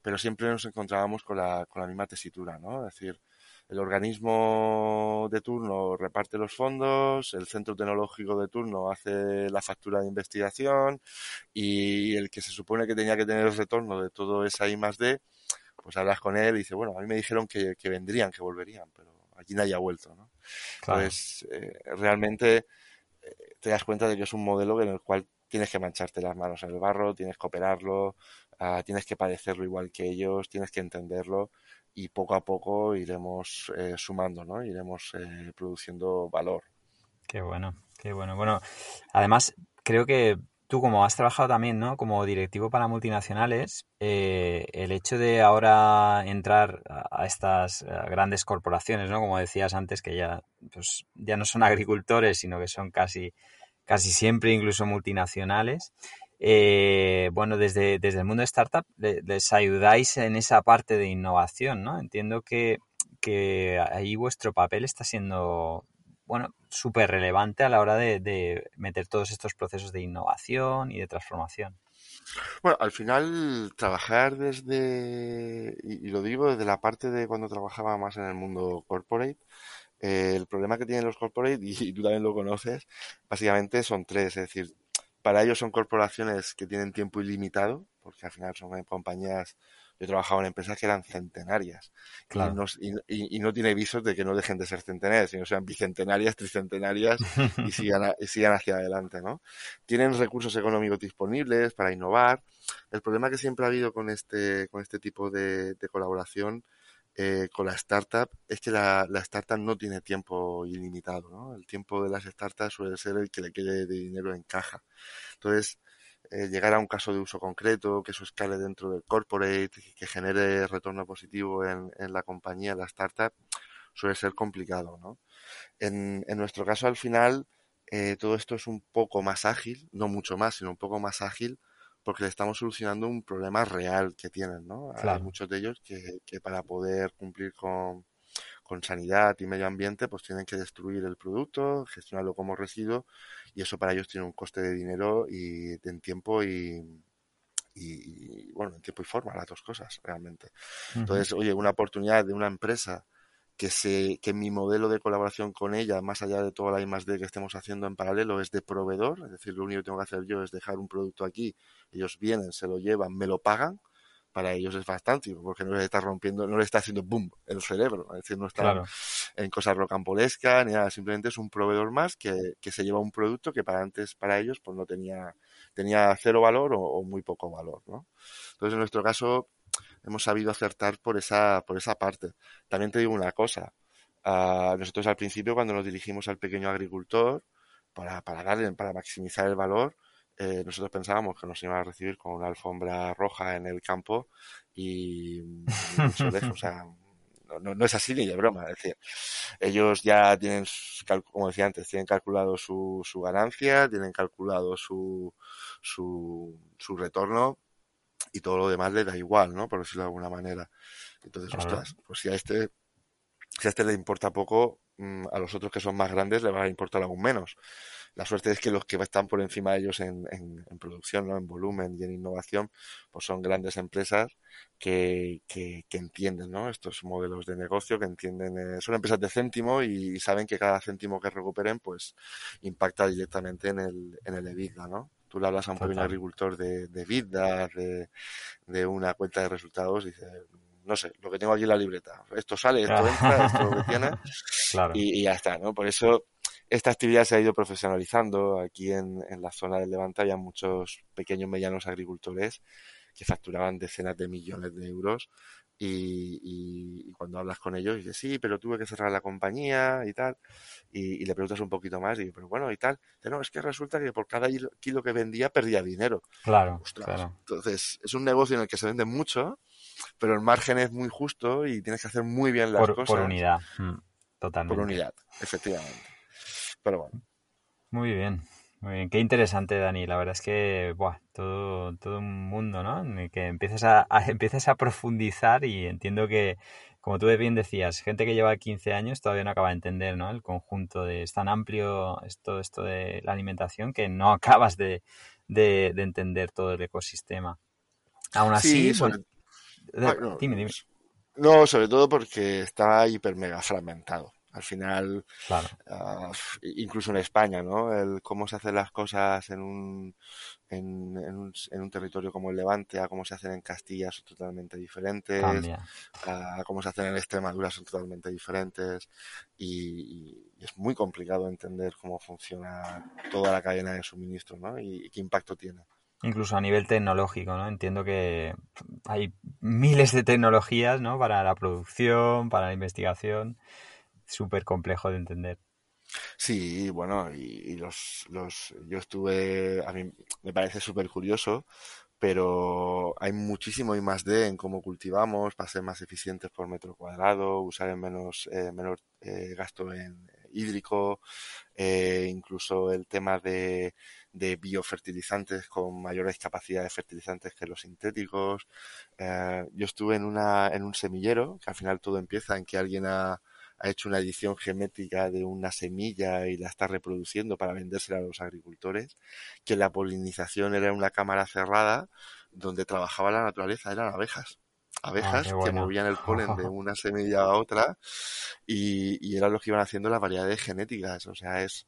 Pero siempre nos encontrábamos con la, con la misma tesitura, ¿no? Es decir, el organismo de turno reparte los fondos, el centro tecnológico de turno hace la factura de investigación y el que se supone que tenía que tener el retorno de todo esa I+D, pues hablas con él y dice, bueno, a mí me dijeron que, que vendrían, que volverían, pero aquí nadie ha vuelto, ¿no? Entonces, eh, realmente eh, te das cuenta de que es un modelo en el cual tienes que mancharte las manos en el barro, tienes que operarlo, ah, tienes que padecerlo igual que ellos, tienes que entenderlo y poco a poco iremos eh, sumando, ¿no? Iremos produciendo valor. Qué bueno, qué bueno. Bueno, además creo que tú como has trabajado también, ¿no? Como directivo para multinacionales, eh, el hecho de ahora entrar a estas grandes corporaciones, ¿no? Como decías antes, que ya, pues, ya no son agricultores, sino que son casi, casi siempre incluso multinacionales. Eh, bueno, desde, desde el mundo de startup les ayudáis en esa parte de innovación, ¿no? Entiendo que, que ahí vuestro papel está siendo bueno, súper relevante a la hora de, meter todos estos procesos de innovación y de transformación. Bueno, al final trabajar desde, y, lo digo desde la parte de cuando trabajaba más en el mundo corporate, eh, el problema que tienen los corporate, y, tú también lo conoces, básicamente son tres, es decir, para ellos son corporaciones que tienen tiempo ilimitado, porque al final son compañías yo he trabajado en empresas que eran centenarias y, no, tiene visos de que no dejen de ser centenarias, sino sean bicentenarias, tricentenarias y sigan, y sigan hacia adelante, ¿no? Tienen recursos económicos disponibles para innovar. El problema que siempre ha habido con este, con este tipo de, colaboración eh, con la startup es que la, la, startup no tiene tiempo ilimitado, ¿no? El tiempo de las startups suele ser el que le quede de dinero en caja. Entonces, eh, llegar a un caso de uso concreto, que eso escale dentro del corporate, que genere retorno positivo en, la compañía, en la startup, suele ser complicado, ¿no? En, nuestro caso, al final, eh, todo esto es un poco más ágil, no mucho más, sino un poco más ágil, porque le estamos solucionando un problema real que tienen, ¿no? Hay muchos de ellos que, que para poder cumplir con, con sanidad y medio ambiente, pues tienen que destruir el producto, gestionarlo como residuo y eso para ellos tiene un coste de dinero y en tiempo y, y, bueno, en tiempo y forma, las dos cosas realmente. Entonces, oye, una oportunidad de una empresa que se que mi modelo de colaboración con ella, más allá de toda la I más D que estemos haciendo en paralelo, es de proveedor, es decir, lo único que tengo que hacer yo es dejar un producto aquí, ellos vienen, se lo llevan, me lo pagan, para ellos es bastante, porque no les está rompiendo, no les está haciendo boom el cerebro, es decir, no está en cosas rocambolescas ni nada, simplemente es un proveedor más que, que, se lleva un producto que para antes, para ellos, pues no tenía, tenía cero valor o, muy poco valor, ¿no? Entonces, en nuestro caso, hemos sabido acertar por esa, por esa parte. También te digo una cosa, uh, nosotros al principio, cuando nos dirigimos al pequeño agricultor, para, para darle, para maximizar el valor, eh, nosotros pensábamos que nos iban a recibir con una alfombra roja en el campo y, mucho lejos, o sea, no, no, es así ni de broma. Es decir, ellos ya tienen, como decía antes, tienen calculado su, su ganancia, tienen calculado su, su, su retorno y todo lo demás le da igual, ¿no? Por decirlo de alguna manera. Entonces, ostras, pues si a este, si a este le importa poco, a los otros que son más grandes le va a importar aún menos. La suerte es que los que están por encima de ellos en, en, producción, ¿no? en volumen y en innovación, pues son grandes empresas que, que, entienden ¿no? estos modelos de negocio, que entienden, eh, son empresas de céntimo y, saben que cada céntimo que recuperen pues impacta directamente en el, en el EBITDA, ¿no? Tú le hablas a un pequeño agricultor de, de vida, de, de una cuenta de resultados y dice, no sé, lo que tengo aquí en la libreta. Esto sale, esto entra, esto lo que tiene. Y, y, ya está, ¿no? Por eso esta actividad se ha ido profesionalizando. Aquí en, en la zona del Levante había muchos pequeños, medianos agricultores que facturaban decenas de millones de euros y, y, cuando hablas con ellos dices, sí, pero tuve que cerrar la compañía y tal, y, y le preguntas un poquito más y pero bueno, y tal, no, es que resulta que por cada kilo que vendía perdía dinero. Claro, claro. Entonces, es un negocio en el que se vende mucho, pero el margen es muy justo y tienes que hacer muy bien las cosas. Por unidad, mm, totalmente. Por unidad, efectivamente. Pero bueno. Muy bien, muy bien. Qué interesante, Dani. La verdad es que, buah, todo, todo un mundo, ¿no? En el que empiezas a, empiezas a profundizar y entiendo que, como tú bien decías, gente que lleva 15 años todavía no acaba de entender, ¿no? El conjunto de, es tan amplio esto, esto de la alimentación que no acabas de, de, entender todo el ecosistema. Aún así, bueno, dime, dime. No, sobre todo porque está hiper mega fragmentado. Al final, ah, incluso en España, ¿no? El cómo se hacen las cosas en un, en, un, en un territorio como el Levante, a cómo se hacen en Castilla son totalmente diferentes, a cómo se hacen en Extremadura son totalmente diferentes y, es muy complicado entender cómo funciona toda la cadena de suministro, ¿no? y qué impacto tiene incluso a nivel tecnológico, ¿no? Entiendo que hay miles de tecnologías, ¿no? Para la producción, para la investigación súper complejo de entender. Sí, bueno, y, los, los, yo estuve, a mí me parece súper curioso, pero hay muchísimo y más de en cómo cultivamos para ser más eficientes por metro cuadrado, usar en menos, eh, menor eh, gasto en hídrico, eh, incluso el tema de, de biofertilizantes con mayores capacidades fertilizantes que los sintéticos. Eh, yo estuve en, una, en un semillero, que al final todo empieza en que alguien ha, ha hecho una edición genética de una semilla y la está reproduciendo para vendérsela a los agricultores, que la polinización era una cámara cerrada donde trabajaba la naturaleza, eran abejas. Abejas ah, que movían el polen de una semilla a otra y, y eran los que iban haciendo las variedades genéticas. O sea, es,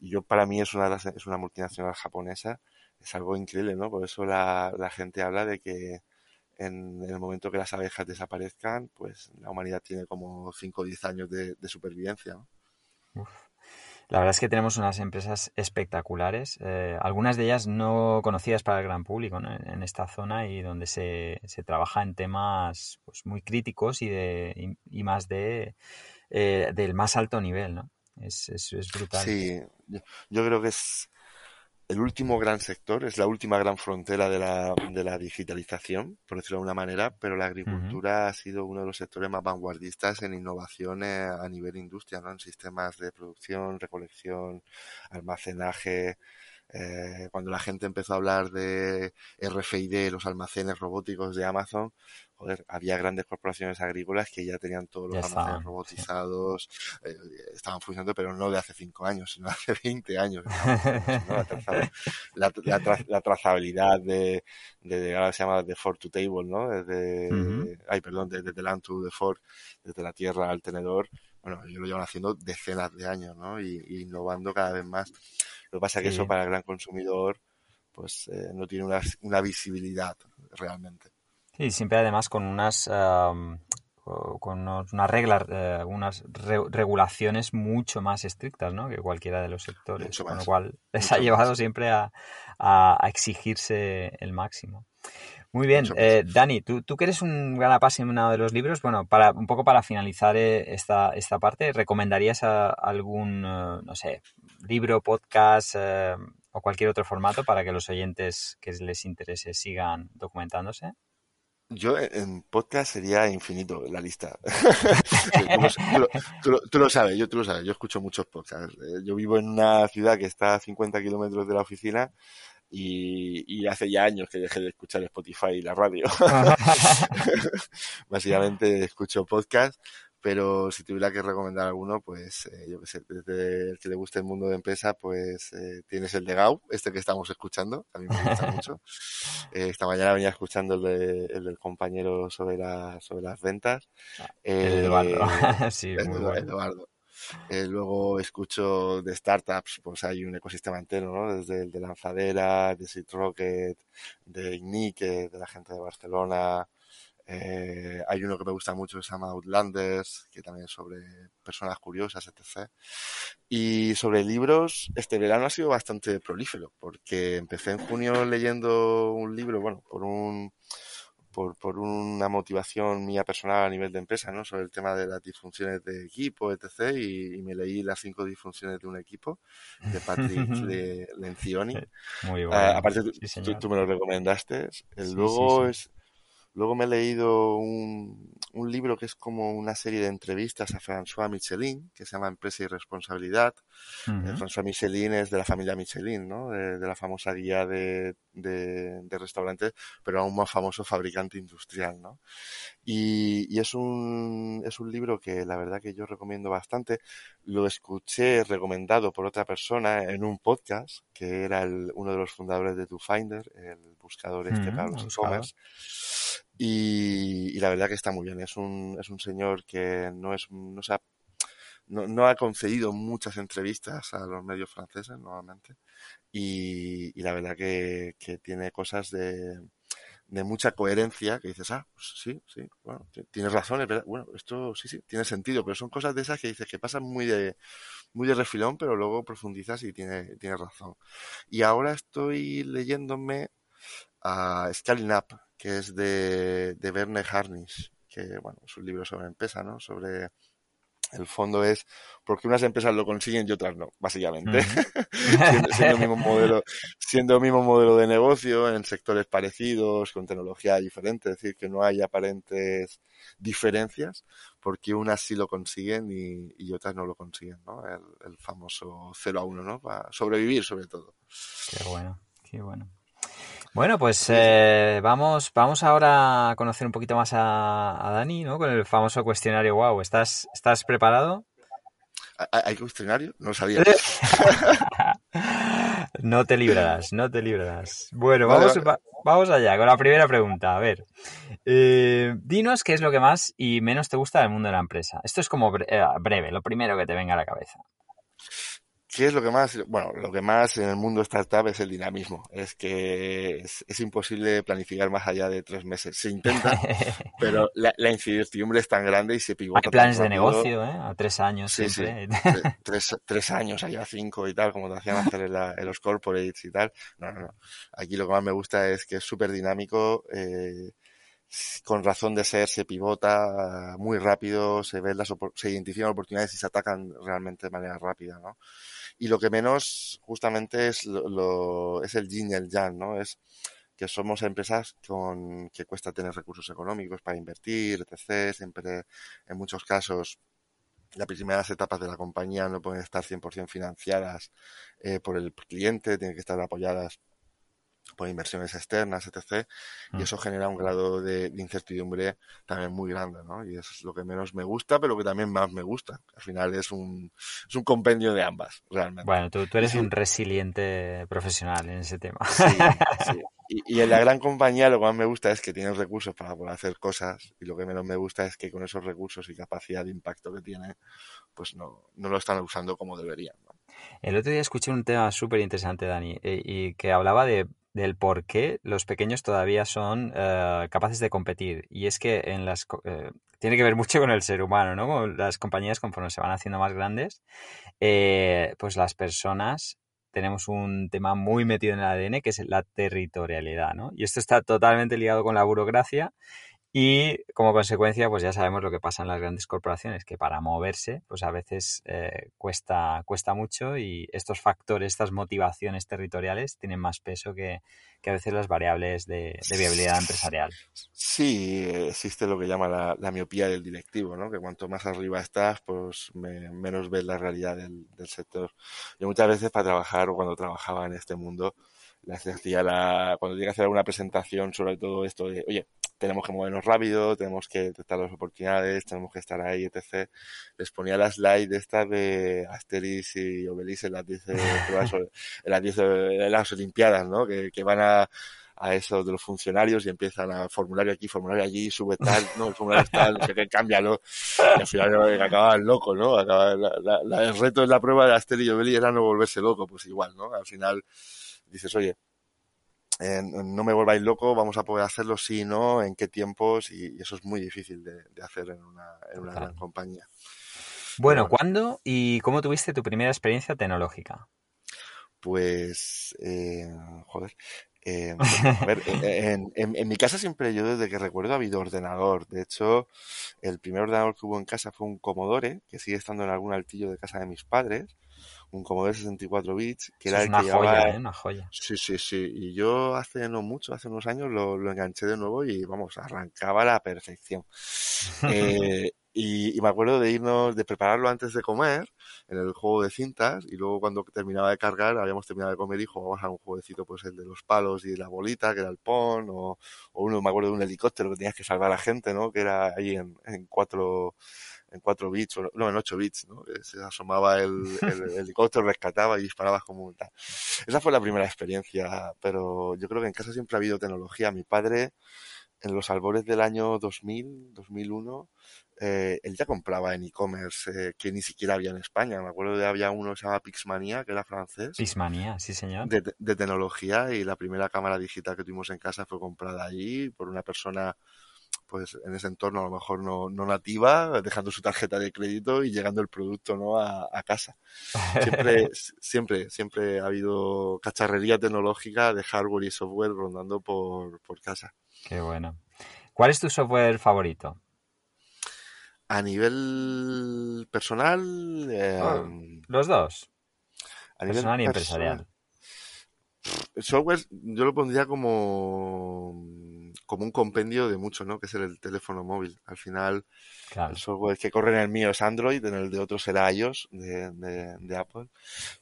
yo para mí es una, es una multinacional japonesa, es algo increíble, ¿no? Por eso la, la gente habla de que en, el momento que las abejas desaparezcan, pues la humanidad tiene como 5 o 10 años de, supervivencia. La verdad es que tenemos unas empresas espectaculares, eh, algunas de ellas no conocidas para el gran público en, esta zona y donde se, se trabaja en temas pues, muy críticos y, de, y, más de, eh, del más alto nivel. ¿no? Es, es, es brutal. Sí, yo creo que es el último gran sector, es la última gran frontera de la, de la digitalización, por decirlo de alguna manera, pero la agricultura ha sido uno de los sectores más vanguardistas en innovaciones a nivel industria, ¿no? en sistemas de producción, recolección, almacenaje, eh, cuando la gente empezó a hablar de RFID, los almacenes robóticos de Amazon, joder, había grandes corporaciones agrícolas que ya tenían todos los almacenes robotizados, eh, estaban funcionando, pero no de hace cinco años, sino de hace 20 años. la, trazabilidad de, de, ahora se llama de Ford to Table, ¿no? Desde, ay, perdón, desde the land to the Ford, desde la tierra al tenedor. Bueno, ellos lo llevan haciendo decenas de años, ¿no? Y, y innovando cada vez más. Lo que pasa es que eso para el gran consumidor pues eh, no tiene una, una, visibilidad realmente. Sí, siempre además con unas con unas reglas, eh, unas regulaciones mucho más estrictas ¿no? que cualquiera de los sectores, con lo cual les ha llevado siempre a, exigirse el máximo. Muy bien, eh, Dani, ¿tú, tú que eres un gran apasionado de los libros, bueno, para un poco para finalizar eh, esta, esta parte, ¿recomendarías algún, no sé, libro, podcast o cualquier otro formato para que los oyentes que les interese sigan documentándose? Yo en podcast sería infinito la lista. tú, lo, sabes, yo tú lo sabes, yo escucho muchos podcasts. Eh, yo vivo en una ciudad que está a 50 kilómetros de la oficina y, hace ya años que dejé de escuchar Spotify y la radio. Básicamente escucho podcast pero si tuviera que recomendar alguno, pues eh, yo que sé, desde el que le guste el mundo de empresa, pues eh, tienes el de Gau, este que estamos escuchando, a mí me gusta mucho. Eh, esta mañana venía escuchando el, de, el del compañero sobre, la, sobre las ventas. Ah, el Eduardo, sí, el, Eduardo. Luego escucho de startups, pues hay un ecosistema entero, ¿no? Desde el de Lanzadera, de Seed Rocket, de Ignique, de la gente de Barcelona, eh, hay uno que me gusta mucho que se llama Outlanders, que también es sobre personas curiosas, etc. Y sobre libros, este verano ha sido bastante prolífero, porque empecé en junio leyendo un libro, bueno, por un por, por una motivación mía personal a nivel de empresa, ¿no? Sobre el tema de las disfunciones de equipo, etc. Y, me leí las cinco disfunciones de un equipo de Patrick Lencioni. Muy bueno. Ah, aparte, tú, me lo recomendaste. El luego es Luego me he leído un, un, libro que es como una serie de entrevistas a François Michelin, que se llama Empresa y Responsabilidad. Eh, François Michelin es de la familia Michelin, ¿no? De, la famosa guía de, de, de, restaurantes, pero aún más famoso fabricante industrial, ¿no? Y, y, es, un, es un libro que la verdad que yo recomiendo bastante. Lo escuché recomendado por otra persona en un podcast, que era el, uno de los fundadores de TwoFinder, el buscador este para los e-commerce. Y, la verdad que está muy bien. Es un, es un señor que no es, no, ha, no, ha concedido muchas entrevistas a los medios franceses nuevamente. Y, la verdad que, tiene cosas de, de mucha coherencia que dices, ah, pues sí, sí, bueno, tienes razón, es verdad, bueno, esto sí, sí, tiene sentido, pero son cosas de esas que dices que pasan muy de, muy de refilón, pero luego profundizas y tiene, tienes razón. Y ahora estoy leyéndome a Scaling Up, que es de, de Verne Harnish, que bueno, es un libro sobre empresa, ¿no? Sobre el fondo es porque unas empresas lo consiguen y otras no, básicamente. siendo, mismo modelo, siendo el mismo modelo de negocio en sectores parecidos, con tecnología diferente, es decir, que no hay aparentes diferencias, porque unas sí lo consiguen y, otras no lo consiguen, ¿no? El, el famoso 0 a 1, ¿no? Para sobrevivir sobre todo. Qué bueno, qué bueno. Bueno, pues eh, vamos, vamos ahora a conocer un poquito más a, Dani, ¿no? Con el famoso cuestionario Wow. ¿Estás, estás preparado? ¿Hay cuestionario? No sabía. no te librarás, no te librarás. Bueno, vamos, vamos allá con la primera pregunta. A ver, eh, dinos qué es lo que más y menos te gusta del mundo de la empresa. Esto es como eh, breve, lo primero que te venga a la cabeza. ¿Qué es lo que más? Bueno, lo que más en el mundo startup es el dinamismo. Es que es, imposible planificar más allá de tres meses. Se intenta, pero la, incertidumbre es tan grande y se pivota. Hay planes de negocio, ¿eh? A tres años sí, siempre. Sí. tres, años, allá cinco y tal, como te hacían hacer en, los corporates y tal. No, no, no. Aquí lo que más me gusta es que es súper dinámico. Eh, con razón de ser se pivota muy rápido, se ven las se identifican oportunidades y se atacan realmente de manera rápida, ¿no? Y lo que menos justamente es lo, es el yin y el yang, ¿no? Es que somos empresas con que cuesta tener recursos económicos para invertir, etc. Siempre, en muchos casos, las primeras etapas de la compañía no pueden estar 100% financiadas eh, por el cliente, tienen que estar apoyadas por inversiones externas, etc. Y mm. eso genera un grado de, incertidumbre también muy grande, ¿no? Y eso es lo que menos me gusta, pero lo que también más me gusta. Al final es un, es un compendio de ambas, realmente. Bueno, tú, tú eres un resiliente profesional en ese tema. Sí, sí. Y, en la gran compañía lo que más me gusta es que tienes recursos para poder hacer cosas y lo que menos me gusta es que con esos recursos y capacidad de impacto que tiene, pues no, no lo están usando como deberían. El otro día escuché un tema súper interesante, Dani, eh, y que hablaba de del por qué los pequeños todavía son eh, capaces de competir. Y es que en las eh, tiene que ver mucho con el ser humano, ¿no? Las compañías conforme se van haciendo más grandes, eh, pues las personas tenemos un tema muy metido en el ADN que es la territorialidad, ¿no? Y esto está totalmente ligado con la burocracia y como consecuencia, pues ya sabemos lo que pasa en las grandes corporaciones, que para moverse, pues a veces eh, cuesta, cuesta mucho y estos factores, estas motivaciones territoriales tienen más peso que, a veces las variables de, viabilidad empresarial. Sí, existe lo que llama la, miopía del directivo, ¿no? Que cuanto más arriba estás, pues menos ves la realidad del, sector. Yo muchas veces para trabajar o cuando trabajaba en este mundo, hacía la, cuando tenía que hacer alguna presentación sobre todo esto de, oye, tenemos que movernos rápido, tenemos que detectar las oportunidades, tenemos que estar ahí, etc. Les ponía las slides estas de Asterix y Obelix en las 10 en las, 10, las Olimpiadas, ¿no? Que, que van a, a eso de los funcionarios y empiezan a formulario aquí, formulario allí, sube tal, no, el formulario tal, no sé qué, cámbialo. Y al final acababan loco, ¿no? Acaba, la, la, el reto de la prueba de Asterix y Obelix era no volverse loco, pues igual, ¿no? Al final dices, oye, eh, no me volváis loco, vamos a poder hacerlo sí, no, en qué tiempos, y, eso es muy difícil de, hacer en una, gran compañía. Bueno, ¿cuándo y cómo tuviste tu primera experiencia tecnológica? Pues, eh, joder, eh, a ver, en, en, mi casa siempre yo desde que recuerdo ha habido ordenador. De hecho, el primer ordenador que hubo en casa fue un Commodore, que sigue estando en algún altillo de casa de mis padres un Commodore 64 bits, que era el una que joya, ¿eh? Una joya. Sí, sí, sí. Y yo hace no mucho, hace unos años, lo, lo enganché de nuevo y, vamos, arrancaba a la perfección. eh, y, me acuerdo de irnos, de prepararlo antes de comer, en el juego de cintas, y luego cuando terminaba de cargar, habíamos terminado de comer y jugábamos a un jueguecito, pues el de los palos y la bolita, que era el pon, o, o uno, me acuerdo de un helicóptero que tenías que salvar a la gente, ¿no? Que era ahí en, en cuatro, en 4 bits, no, en 8 bits, ¿no? Se asomaba el, helicóptero, rescataba y disparaba como un tal. Esa fue la primera experiencia, pero yo creo que en casa siempre ha habido tecnología. Mi padre, en los albores del año 2000, 2001, eh, él ya compraba en e-commerce eh, que ni siquiera había en España. Me acuerdo de había uno que se llama Pixmania, que era francés. Pixmania, sí señor. De, de tecnología y la primera cámara digital que tuvimos en casa fue comprada allí por una persona pues en ese entorno a lo mejor no, no nativa, dejando su tarjeta de crédito y llegando el producto ¿no? a, casa. Siempre, siempre, siempre ha habido cacharrería tecnológica de hardware y software rondando por, casa. Qué bueno. ¿Cuál es tu software favorito? A nivel personal. Oh, em, los dos. A nivel personal y empresarial. El software yo lo pondría como como un compendio de mucho, ¿no? Que es el, teléfono móvil. Al final, el software que corre en el mío es Android, en el de otro será iOS de, de, Apple.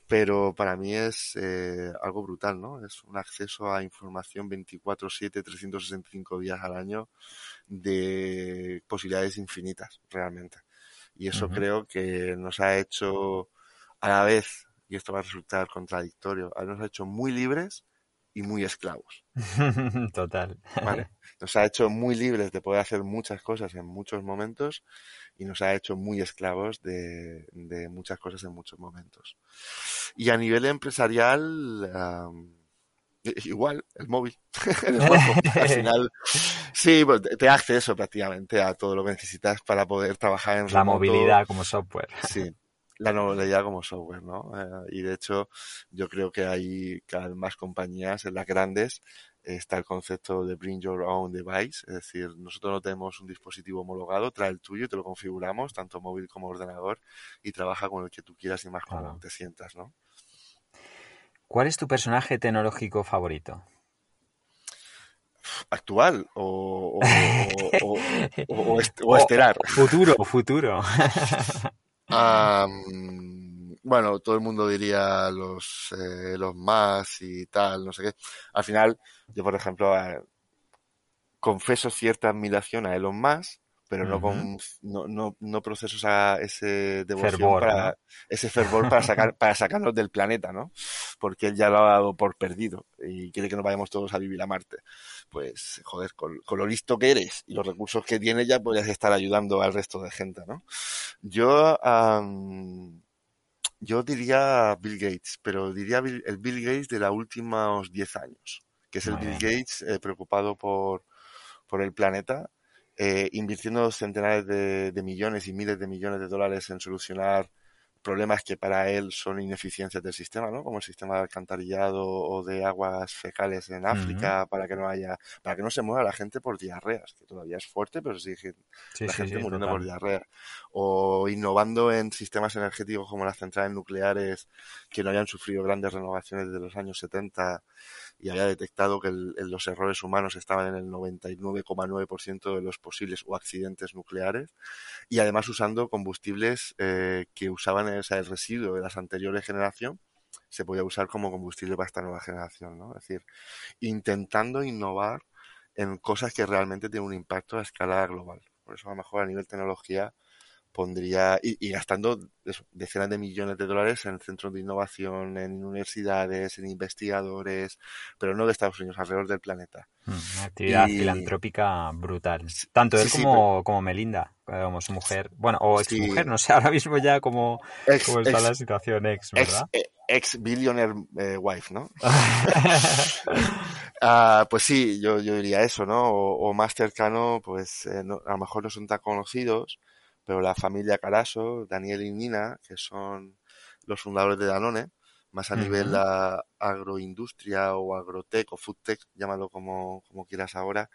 Pero para mí es eh, algo brutal, ¿no? Es un acceso a información 24/7, 365 días al año de posibilidades infinitas, realmente. Y eso creo que nos ha hecho a la vez, y esto va a resultar contradictorio, nos ha hecho muy libres y muy esclavos. Total. Nos ha hecho muy libres de poder hacer muchas cosas en muchos momentos y nos ha hecho muy esclavos de, muchas cosas en muchos momentos. Y a nivel empresarial, igual, el móvil, el Al final, sí, pues, te da acceso prácticamente a todo lo que necesitas para poder trabajar en La movilidad como software. Sí, la novedad como software, ¿no? Eh, y de hecho, yo creo que hay cada vez más compañías, en las grandes, está el concepto de bring your own device, es decir, nosotros no tenemos un dispositivo homologado, trae el tuyo, te lo configuramos, tanto móvil como ordenador, y trabaja con el que tú quieras y más como te sientas, ¿no? ¿Cuál es tu personaje tecnológico favorito? actual o, o, o, estelar. Futuro, futuro. bueno, todo el mundo diría los, eh, los más y tal, no sé qué. Al final, yo por ejemplo, eh, confeso cierta admiración a Elon Musk, pero no con no, no, no procesos a ese devoción para ese fervor para sacar para sacarnos del planeta, ¿no? Porque él ya lo ha dado por perdido y quiere que nos vayamos todos a vivir a Marte. Pues joder, con, lo listo que eres y los recursos que tienes ya podrías estar ayudando al resto de gente, ¿no? Yo yo diría Bill Gates, pero diría el Bill Gates de los últimos 10 años que es el Bill Gates eh, preocupado por, por el planeta, eh, invirtiendo centenares de, de, millones y miles de millones de dólares en solucionar problemas que para él son ineficiencias del sistema, ¿no? Como el sistema de alcantarillado o de aguas fecales en África, para que no haya, para que no se muera la gente por diarreas, que todavía es fuerte, pero sigue la gente muriendo por diarrea. O innovando en sistemas energéticos como las centrales nucleares que no hayan sufrido grandes renovaciones desde los años 70 y había detectado que los errores humanos estaban en el 99,9% de los posibles o accidentes nucleares y además usando combustibles eh, que usaban o el residuo de las anteriores generación se podía usar como combustible para esta nueva generación, ¿no? Es decir, intentando innovar en cosas que realmente tienen un impacto a escala global. Por eso a lo mejor a nivel tecnología pondría, y, gastando decenas de millones de dólares en centros de innovación, en universidades, en investigadores, pero no de Estados Unidos, alrededor del planeta. Mm, una actividad filantrópica brutal. Tanto él como, como Melinda, como su mujer. Bueno, o ex mujer, no sé, ahora mismo ya como, está la situación ex, ¿verdad? Ex, eh, billionaire eh, wife, ¿no? Ah, pues sí, yo, yo diría eso, ¿no? O, más cercano, pues eh, a lo mejor no son tan conocidos, pero la familia Caraso, Daniel y Nina, que son los fundadores de Danone, más a nivel la agroindustria o agrotech o foodtech, llámalo como, como quieras ahora,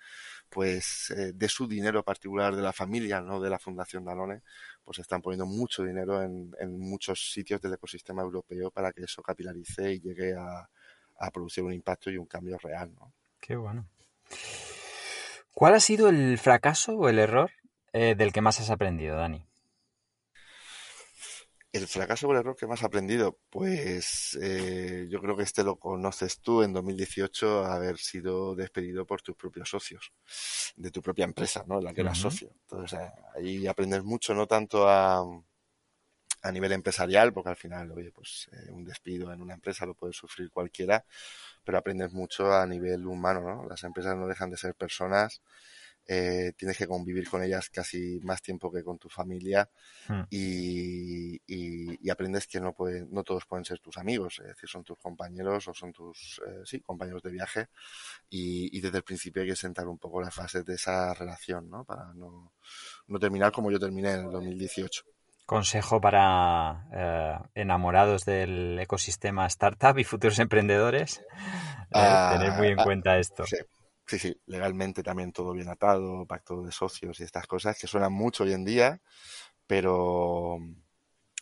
pues eh, de su dinero particular de la familia, no de la Fundación Danone, pues están poniendo mucho dinero en, en muchos sitios del ecosistema europeo para que eso capilarice y llegue a, a producir un impacto y un cambio real. ¿no? Qué bueno. ¿Cuál ha sido el fracaso o el error eh, del que más has aprendido, Dani? El fracaso o el error que más has aprendido, pues eh, yo creo que este lo conoces tú en 2018, haber sido despedido por tus propios socios, de tu propia empresa, ¿no? La que eras socio. Entonces eh, ahí aprendes mucho, no tanto a, a nivel empresarial, porque al final, oye, pues un despido en una empresa lo puede sufrir cualquiera, pero aprendes mucho a nivel humano, ¿no? Las empresas no dejan de ser personas eh, tienes que convivir con ellas casi más tiempo que con tu familia hmm. y, aprendes que no, puede, no todos pueden ser tus amigos, es decir, son tus compañeros o son tus eh, sí, compañeros de viaje y, desde el principio hay que sentar un poco las fases de esa relación ¿no? para no, no terminar como yo terminé en el 2018. Consejo para eh, enamorados del ecosistema startup y futuros emprendedores. Ah, tener muy en ah, cuenta esto. Sí, sí, legalmente también todo bien atado, pacto de socios y estas cosas que suenan mucho hoy en día, pero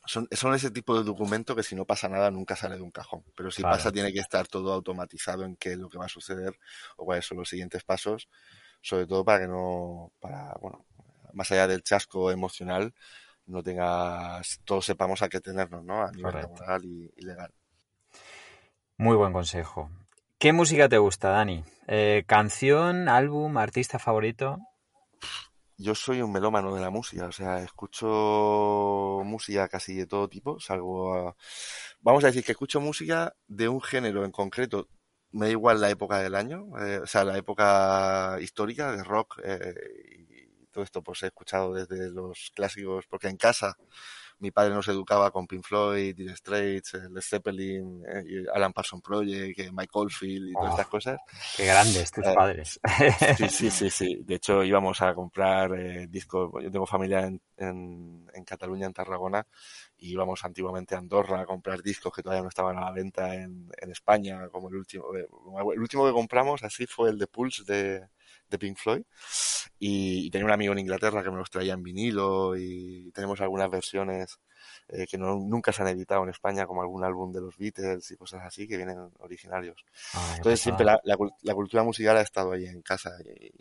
son, son ese tipo de documento que si no pasa nada nunca sale de un cajón. Pero si pasa tiene que estar todo automatizado en qué es lo que va a suceder o cuáles son los siguientes pasos, sobre todo para que no, para, bueno, más allá del chasco emocional, no tengas, todos sepamos a qué tenernos, ¿no? A nivel laboral y legal. Muy buen consejo. ¿Qué música te gusta, Dani? Eh, ¿Canción, álbum, artista favorito? Yo soy un melómano de la música, o sea, escucho música casi de todo tipo, salvo... Vamos a decir que escucho música de un género en concreto, me da igual la época del año, eh, o sea, la época histórica de rock eh, y todo esto pues he escuchado desde los clásicos, porque en casa mi padre nos educaba con Pink Floyd, Dire Straits, Led Zeppelin, eh, Alan Parsons Project, eh, Mike Oldfield y todas estas oh, cosas. Qué grandes tus eh, padres. Sí, sí, sí, sí. De hecho, íbamos a comprar discos. Yo tengo familia en, en, Cataluña, en Tarragona, y íbamos antiguamente a Andorra a comprar discos que todavía no estaban a la venta en, en España, como el último. El último que compramos así fue el de Pulse de, de Pink Floyd. Y, tenía un amigo en Inglaterra que me los traía en vinilo y tenemos algunas versiones eh, que no, nunca se han editado en España, como algún álbum de los Beatles y cosas así que vienen originarios. Ah, Entonces siempre la, la, cultura musical ha estado ahí en casa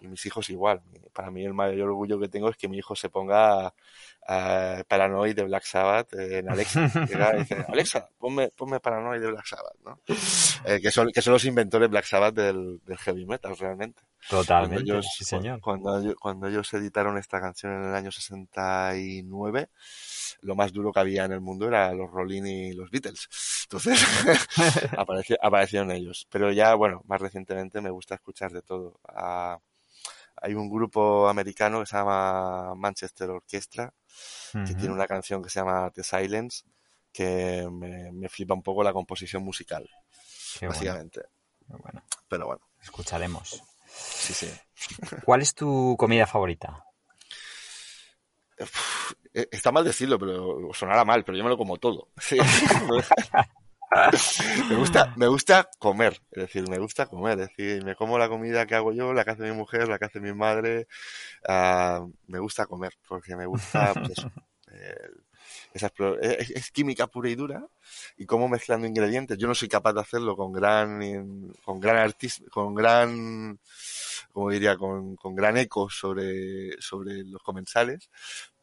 y, mis hijos igual. Para mí el mayor orgullo que tengo es que mi hijo se ponga uh, Paranoid de Black Sabbath en Alexa. y dice, Alexa, ponme, ponme Paranoid de Black Sabbath, ¿no? Eh, que, son, que son los inventores Black Sabbath del, del heavy metal realmente. Totalmente, cuando ellos, sí señor. Cuando, cuando ellos editaron esta canción en el año 69, lo más duro que había en el mundo era los Rolling y los Beatles. Entonces aparecieron ellos. Pero ya, bueno, más recientemente me gusta escuchar de todo. Ah, hay un grupo americano que se llama Manchester Orchestra, que tiene una canción que se llama The Silence, que me, flipa un poco la composición musical, básicamente. Pero bueno, escucharemos. Sí, sí. ¿Cuál es tu comida favorita? Está mal decirlo, pero sonará mal, pero yo me lo como todo. me gusta, me gusta comer, es decir, me gusta comer, es decir, me como la comida que hago yo, la que hace mi mujer, la que hace mi madre, uh, me gusta comer, porque me gusta pues eso, esa es, es, química pura y dura y cómo mezclando ingredientes. Yo no soy capaz de hacerlo con gran, con gran artista, con gran, como diría, con, con gran eco sobre, sobre los comensales,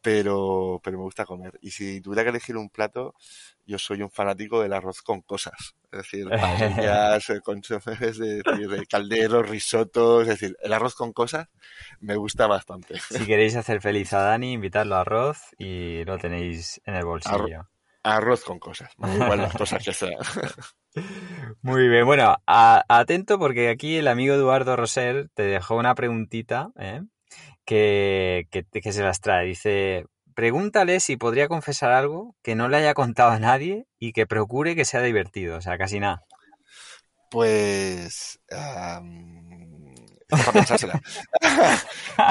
pero, pero me gusta comer. Y si tuviera que elegir un plato, yo soy un fanático del arroz con cosas. Es decir, paellas, eh, es decir, calderos, risotos, es decir, el arroz con cosas me gusta bastante. Si queréis hacer feliz a Dani, invitadlo a arroz y lo tenéis en el bolsillo. Arroz, con cosas, igual las cosas que sean. Muy bien, bueno, atento porque aquí el amigo Eduardo Roser te dejó una preguntita, ¿eh? Que, que, se las trae. Dice, pregúntale si podría confesar algo que no le haya contado a nadie y que procure que sea divertido, o sea, casi nada. Pues... pensársela.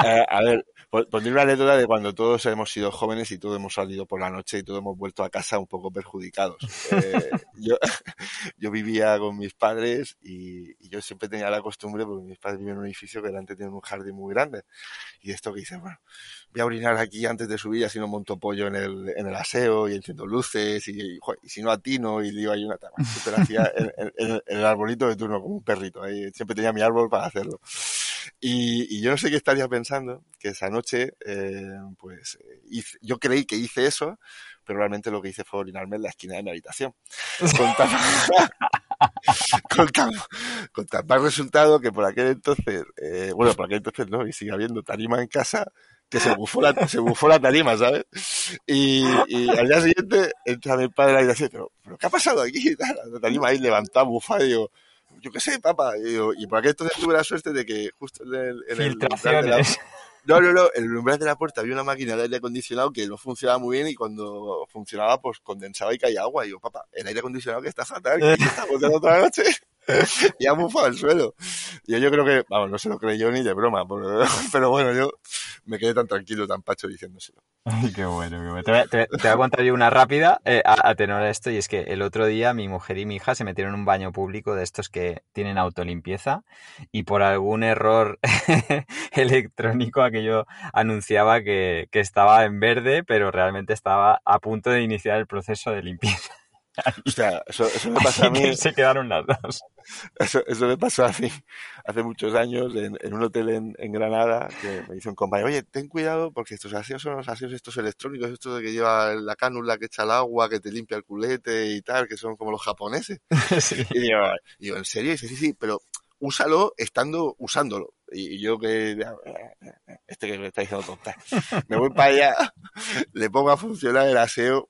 Eh, a ver, Pondré una anécdota de cuando todos hemos sido jóvenes y todos hemos salido por la noche y todos hemos vuelto a casa un poco perjudicados. Eh, yo, yo, vivía con mis padres y, yo siempre tenía la costumbre, porque mis padres vivían en un edificio que delante tiene un jardín muy grande. Y esto que hice, bueno, voy a orinar aquí antes de subir, así no monto pollo en el, en el aseo y enciendo luces y, si no atino y digo ahí una tama. Siempre hacía en, el arbolito de turno como un perrito. Ahí siempre tenía mi árbol para hacerlo. Y, y yo no sé qué estaría pensando, que esa noche, eh, pues, yo creí que hice eso, pero realmente lo que hice fue orinarme en la esquina de mi habitación. Con tan, más resultado que por aquel entonces, eh, bueno, por aquel entonces no, y sigue habiendo tarima en casa, que se bufó la, se bufó la tarima, ¿sabes? Y, y al día siguiente entra mi padre y dice, pero, pero ¿qué ha pasado aquí? La tarima ahí levantada, bufada, y digo, yo qué sé, papá. Y, por aquel entonces tuve la suerte de que justo en el, en el no, no, no, en el umbral de la puerta había una máquina de aire acondicionado que no funcionaba muy bien y cuando funcionaba pues condensaba y caía agua. Y yo, papá, el aire acondicionado que está fatal, que está botando toda la noche. y ha bufado al suelo. Y yo creo que, vamos, no se lo creyó ni de broma, pero bueno, yo me quedé tan tranquilo, tan pacho diciéndoselo. Ay, qué bueno, Te, voy a contar yo una rápida eh, a, tenor a esto, y es que el otro día mi mujer y mi hija se metieron en un baño público de estos que tienen autolimpieza y por algún error electrónico aquello anunciaba que, que estaba en verde, pero realmente estaba a punto de iniciar el proceso de limpieza. O sea, eso, eso me pasa a mí. Se quedaron las dos. Eso, eso me pasó a mí hace muchos años en, en un hotel en, en, Granada que me dice un compañero, oye, ten cuidado porque estos aseos son los aseos estos electrónicos, estos de que lleva la cánula que echa el agua, que te limpia el culete y tal, que son como los japoneses. Y digo, ¿en serio? Y dice, sí, sí, pero úsalo estando usándolo. Y yo que este que me está diciendo tonta. Me voy para allá, le pongo a funcionar el aseo,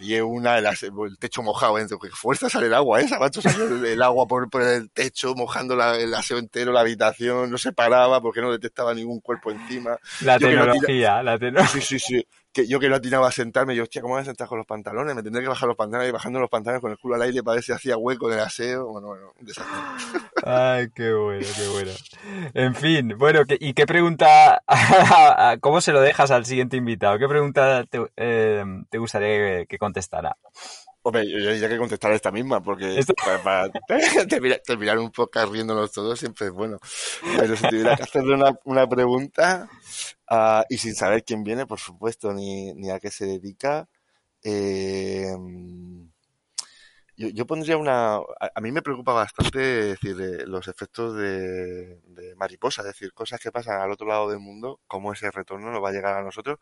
y una, el, aseo, el techo mojado, ¿eh? que fuerza sale el agua esa, macho, salió el, agua por, por, el techo, mojando la, el aseo entero, la habitación, no se paraba porque no detectaba ningún cuerpo encima. La tecnología, la tecnología. Sí, sí, sí que yo que no atinaba a sentarme, yo, hostia, ¿cómo voy a sentar con los pantalones? Me tendré que bajar los pantalones y bajando los pantalones con el culo al aire para ver hacía hueco en el aseo. Bueno, bueno, un desastre. Ay, qué bueno, qué bueno. En fin, bueno, ¿y qué pregunta, cómo se lo dejas al siguiente invitado? ¿Qué pregunta te, eh, te gustaría que contestara? Hombre, yo diría que contestar esta misma, porque para, terminar, un poco riéndonos todos siempre es bueno. Pero si tuviera que hacerle una, una pregunta, uh, y sin saber quién viene, por supuesto, ni, ni a qué se dedica, eh, yo, yo, pondría una... A, mí me preocupa bastante decir, los efectos de, de mariposa, es decir, cosas que pasan al otro lado del mundo, cómo ese retorno nos va a llegar a nosotros,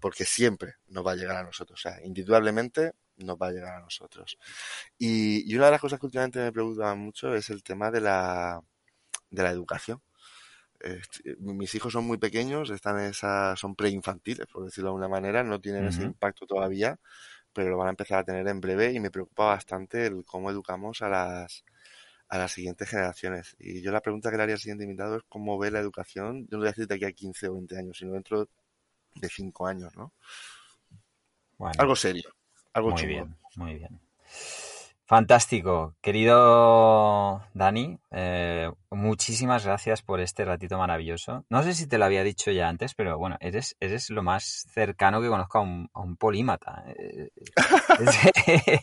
porque siempre nos va a llegar a nosotros. O sea, indudablemente nos va a llegar a nosotros. Y, y una de las cosas que últimamente me preocupan mucho es el tema de la, de la educación. mis hijos son muy pequeños, están en esa, son preinfantiles, por decirlo de alguna manera, no tienen ese impacto todavía, pero lo van a empezar a tener en breve y me preocupa bastante el cómo educamos a las, a las siguientes generaciones. Y yo la pregunta que le haría al siguiente invitado es cómo ve la educación, yo no voy a decir de aquí a 15 o 20 años, sino dentro de 5 años, ¿no? Algo serio. Algo muy bien, muy bien. Fantástico, querido Dani, eh, muchísimas gracias por este ratito maravilloso. No sé si te lo había dicho ya antes, pero bueno, eres, eres lo más cercano que conozco a un, polímata. Eh,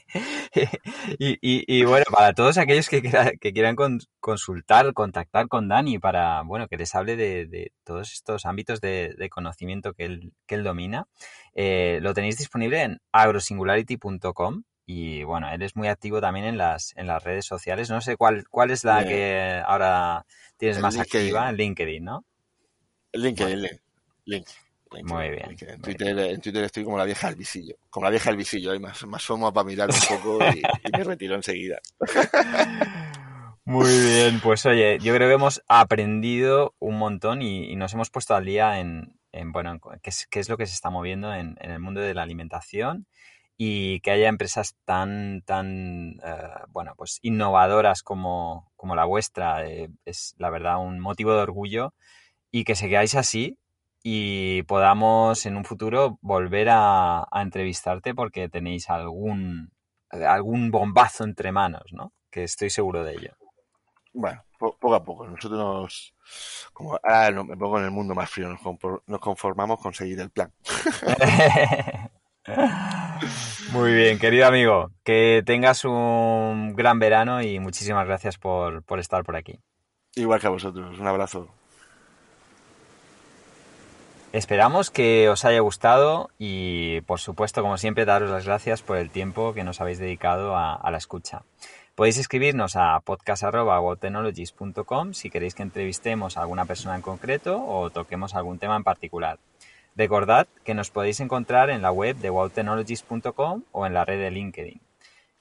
y, bueno, para todos aquellos que, quiera, que quieran con, consultar, contactar con Dani para, bueno, que les hable de, todos estos ámbitos de, de, conocimiento que él, que él domina, eh, lo tenéis disponible en agrosingularity.com y bueno, él es muy activo también en las, en las redes sociales. No sé cuál, cuál es la que ahora tienes más LinkedIn. activa en LinkedIn, ¿no? LinkedIn, link, link. Muy bien. LinkedIn. En, muy Twitter, en Twitter estoy como la vieja del visillo. Como la vieja del visillo, hay más, más para mirar un poco y, y me retiro enseguida. Muy bien, pues oye, yo creo que hemos aprendido un montón y, y nos hemos puesto al día en, en bueno, en qué, es, qué es lo que se está moviendo en, en el mundo de la alimentación y que haya empresas tan, tan, eh, bueno, pues innovadoras como, como la vuestra eh, es la verdad un motivo de orgullo y que sigáis así y podamos en un futuro volver a, a entrevistarte porque tenéis algún, algún bombazo entre manos, ¿no? Que estoy seguro de ello. Bueno, po poco a poco. Nosotros nos, como ahora no, me pongo en el mundo más frío, nos, nos conformamos con seguir el plan. Muy bien, querido amigo, que tengas un gran verano y muchísimas gracias por, por estar por aquí. Igual que a vosotros, un abrazo. Esperamos que os haya gustado y, por supuesto, como siempre, daros las gracias por el tiempo que nos habéis dedicado a, a la escucha. Podéis escribirnos a podcast.wowtechnologies.com si queréis que entrevistemos a alguna persona en concreto o toquemos algún tema en particular. Recordad que nos podéis encontrar en la web de wowtechnologies.com o en la red de LinkedIn.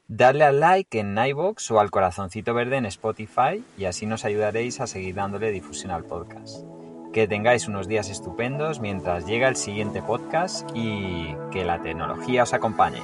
Darle al like en iVoox o al corazoncito verde en Spotify y así nos ayudaréis a seguir dándole difusión al podcast. Que tengáis unos días estupendos mientras llega el siguiente podcast y que la tecnología os acompañe.